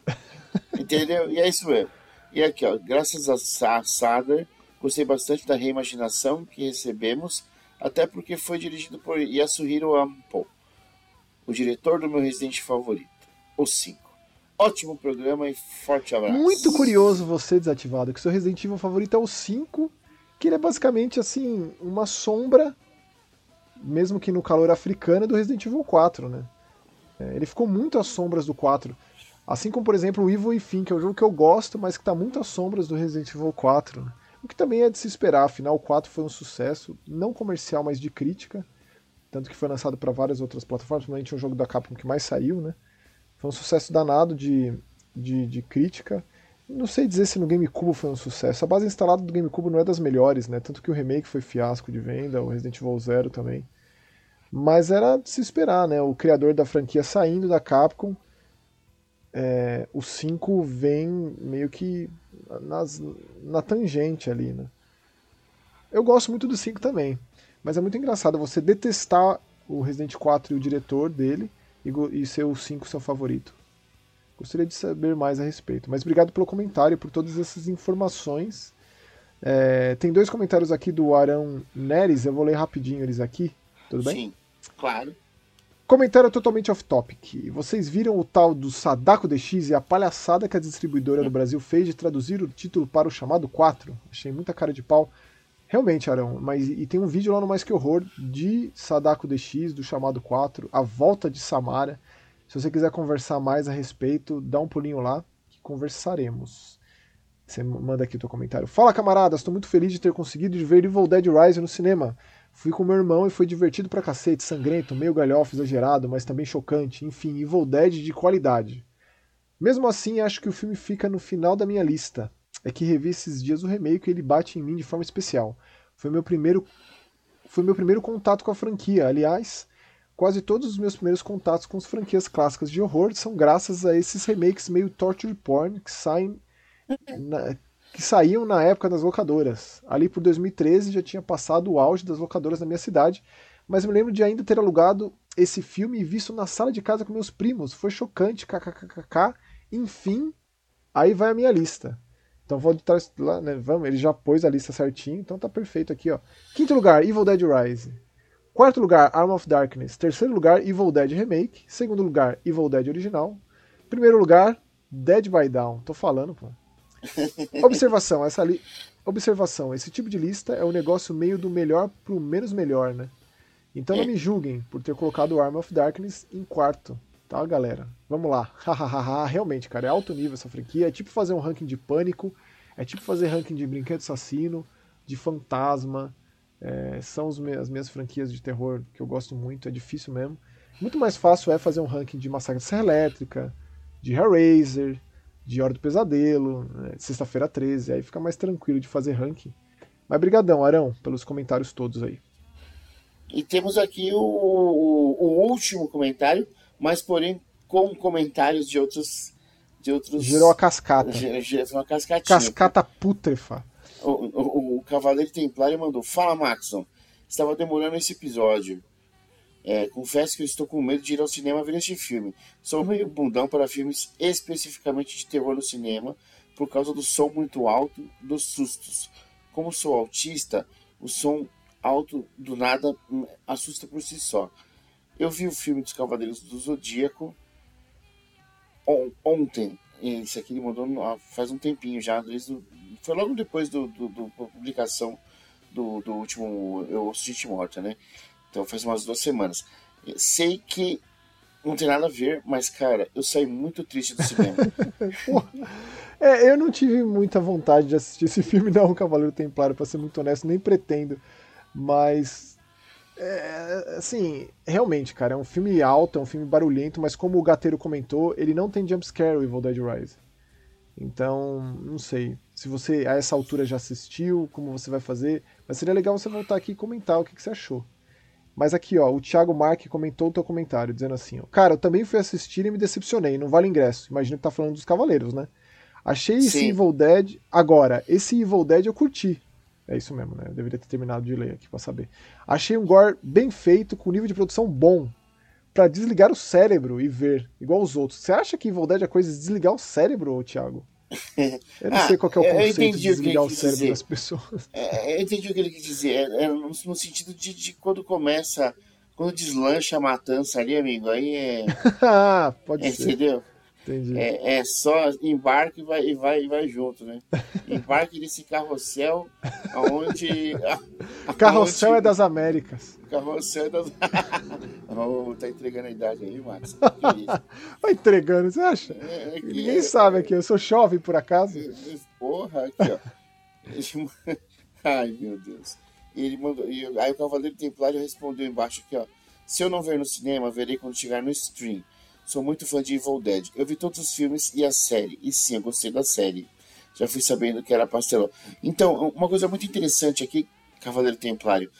Entendeu? E é isso mesmo. E aqui, ó, graças a Sadler, gostei bastante da reimaginação que recebemos, até porque foi dirigido por Yasuhiro Ampo, o diretor do meu residente favorito, o 5. Ótimo programa e forte abraço. Muito curioso você desativado, que seu Resident Evil favorito é o 5, que ele é basicamente assim, uma sombra, mesmo que no calor africano, do Resident Evil 4, né? É, ele ficou muito às sombras do 4. Assim como, por exemplo, o Evil Fim, que é um jogo que eu gosto, mas que está muito às sombras do Resident Evil 4. Né? O que também é de se esperar, afinal o 4 foi um sucesso, não comercial, mas de crítica. Tanto que foi lançado para várias outras plataformas, principalmente um jogo da Capcom que mais saiu, né? Foi um sucesso danado de, de, de crítica. não sei dizer se no GameCube foi um sucesso. A base instalada do GameCube não é das melhores, né? Tanto que o remake foi fiasco de venda, o Resident Evil Zero também. Mas era de se esperar, né? O criador da franquia saindo da Capcom, é, o 5 vem meio que nas, na tangente ali, né? Eu gosto muito do 5 também, mas é muito engraçado você detestar o Resident 4 e o diretor dele e, e ser o 5 seu favorito. Gostaria de saber mais a respeito. Mas obrigado pelo comentário, por todas essas informações. É, tem dois comentários aqui do Arão Neres, eu vou ler rapidinho eles aqui. Tudo bem? Sim, claro. Comentário totalmente off-topic. Vocês viram o tal do Sadako DX e a palhaçada que a distribuidora do Brasil fez de traduzir o título para o chamado 4? Achei muita cara de pau. Realmente, Arão, mas e tem um vídeo lá no Mais Que Horror de Sadako DX, do chamado 4, a volta de Samara. Se você quiser conversar mais a respeito, dá um pulinho lá que conversaremos. Você manda aqui o teu comentário. Fala, camaradas, estou muito feliz de ter conseguido ver Evil Dead Rise no cinema. Fui com meu irmão e foi divertido pra cacete, sangrento, meio galhofa, exagerado, mas também chocante. Enfim, Evil Dead de qualidade. Mesmo assim, acho que o filme fica no final da minha lista. É que revi esses dias o remake e ele bate em mim de forma especial. Foi meu primeiro foi meu primeiro contato com a franquia. Aliás, Quase todos os meus primeiros contatos com as franquias clássicas de horror são graças a esses remakes meio torture porn que saem na, que saíam na época das locadoras. Ali por 2013 já tinha passado o auge das locadoras na minha cidade, mas me lembro de ainda ter alugado esse filme e visto na sala de casa com meus primos. Foi chocante, kkkk. Enfim, aí vai a minha lista. Então vou editar lá, né? Vamos, ele já pôs a lista certinho, então tá perfeito aqui, ó. Quinto lugar, Evil Dead Rise. Quarto lugar, Arm of Darkness. Terceiro lugar, Evil Dead Remake. Segundo lugar, Evil Dead Original. Primeiro lugar, Dead by Dawn. Tô falando, pô. Observação, essa li... Observação, esse tipo de lista é um negócio meio do melhor pro menos melhor, né? Então não me julguem por ter colocado o Arm of Darkness em quarto, tá, galera? Vamos lá. Realmente, cara, é alto nível essa franquia. É tipo fazer um ranking de pânico, é tipo fazer ranking de brinquedo assassino, de fantasma, é, são as minhas franquias de terror que eu gosto muito, é difícil mesmo. Muito mais fácil é fazer um ranking de Massacre de Serra Elétrica, de Hellraiser, de Hora do Pesadelo, né, Sexta-feira 13, aí fica mais tranquilo de fazer ranking. Mas brigadão, Arão, pelos comentários todos aí. E temos aqui o, o, o último comentário, mas porém com comentários de outros. De outros... Gerou a cascata. Gerou uma cascatinha. Cascata putrefa. O, o, o Cavaleiro Templário mandou: Fala, Maxon. Estava demorando esse episódio. É, confesso que eu estou com medo de ir ao cinema ver este filme. Sou meio bundão para filmes especificamente de terror no cinema, por causa do som muito alto dos sustos. Como sou autista, o som alto do nada assusta por si só. Eu vi o filme dos Cavaleiros do Zodíaco on, ontem. Esse aqui ele mandou faz um tempinho já, desde foi logo depois do, do, do publicação do, do último Eu Ouço Gente Morta, né? Então faz umas duas semanas. Sei que não tem nada a ver, mas, cara, eu saí muito triste do cinema. é, eu não tive muita vontade de assistir esse filme, não, Cavaleiro Templário, pra ser muito honesto, nem pretendo. Mas, é, assim, realmente, cara, é um filme alto, é um filme barulhento, mas como o Gateiro comentou, ele não tem jumpscare, o Evil Dead Rise. Então, não sei. Se você a essa altura já assistiu, como você vai fazer. Mas seria legal você voltar aqui e comentar o que, que você achou. Mas aqui, ó, o Thiago Mark comentou o teu comentário, dizendo assim, ó, Cara, eu também fui assistir e me decepcionei, não vale ingresso. Imagino que tá falando dos Cavaleiros, né? Achei Sim. esse Evil Dead. Agora, esse Evil Dead eu curti. É isso mesmo, né? Eu deveria ter terminado de ler aqui para saber. Achei um gore bem feito, com nível de produção bom para desligar o cérebro e ver, igual os outros. Você acha que Evil Dead é coisa de desligar o cérebro, Thiago? Eu não ah, sei qual é o conceito de desligar o, cérebro dizer. das pessoas. É, eu entendi o que ele quis dizer. É, é no, no, sentido de, de, quando começa, quando deslancha a matança ali, amigo, aí é. ah, pode é, ser. Entendeu? É, é só embarque e vai, e vai, e vai junto, né? Embarque nesse carrossel onde. carrossel é das Américas. Carrossel é das. oh, tá entregando a idade aí, Max. vai entregando, você acha? É, é Ninguém sabe aqui, eu sou jovem por acaso. Porra, aqui, ó. Ai, meu Deus. E ele mandou. E aí o Cavaleiro Templário respondeu embaixo aqui, ó. Se eu não ver no cinema, verei quando chegar no stream. Sou muito fã de Evil Dead. Eu vi todos os filmes e a série. E sim, eu gostei da série. já fui sabendo que era pastelão. Então, uma coisa muito interessante aqui, Cavaleiro Templário,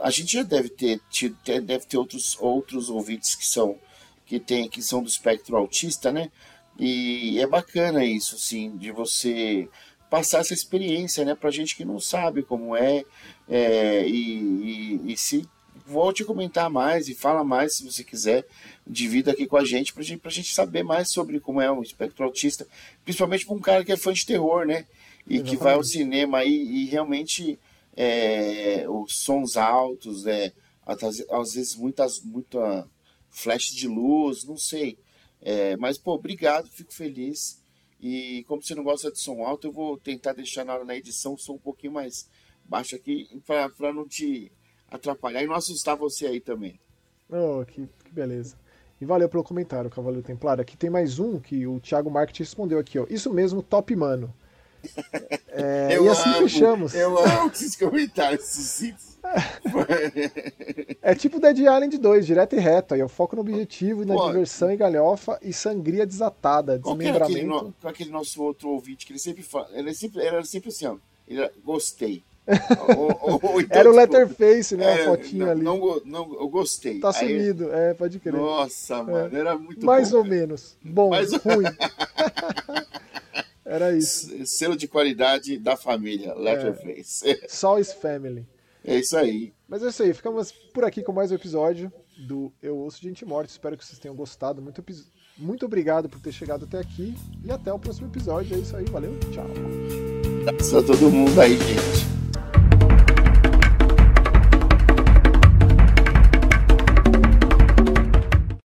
a gente já deve ter tido, deve ter outros, outros ouvintes que são que tem que são do espectro autista, né? E é bacana isso, sim, de você passar essa experiência, né, pra gente que não sabe como é, é e, e, e se volte a comentar mais e fala mais se você quiser, divida aqui com a gente pra gente, pra gente saber mais sobre como é o espectro autista, principalmente para um cara que é fã de terror, né? E Exatamente. que vai ao cinema e, e realmente é, os sons altos, é, às, às vezes muitas, muita flash de luz, não sei. É, mas, pô, obrigado, fico feliz. E como você não gosta de som alto, eu vou tentar deixar na, na edição o som um pouquinho mais baixo aqui para não te atrapalhar e não assustar você aí também. Oh, que, que beleza. E valeu pelo comentário, Cavaleiro Templário. Aqui tem mais um que o Thiago Marques respondeu aqui, ó. Isso mesmo, top mano. É, e assim amo, fechamos. Eu amo esses comentários É tipo Dead Island 2, direto e reto. Aí eu foco no objetivo, na Pô, diversão e galhofa e sangria desatada, desmembramento. Qual aquele, no, aquele, nosso outro ouvinte que ele sempre fala? Ele sempre, era sempre assim, ó. Ele era, gostei ou, ou, então, Era o Letterface, né? É, a fotinha não, ali. Não, não, eu gostei. Tá sumido, Aí, é, pode crer. Nossa, é. mano, era muito Mais bom, ou menos. Bom, Mais... ruim. era isso. Selo de qualidade da família, Letterface. É. Só is family. É isso aí. Mas é isso aí, ficamos por aqui com mais um episódio do Eu Ouço Gente Morte. Espero que vocês tenham gostado. Muito, muito obrigado por ter chegado até aqui e até o próximo episódio. É isso aí, valeu, tchau. Abraço a todo mundo aí, gente.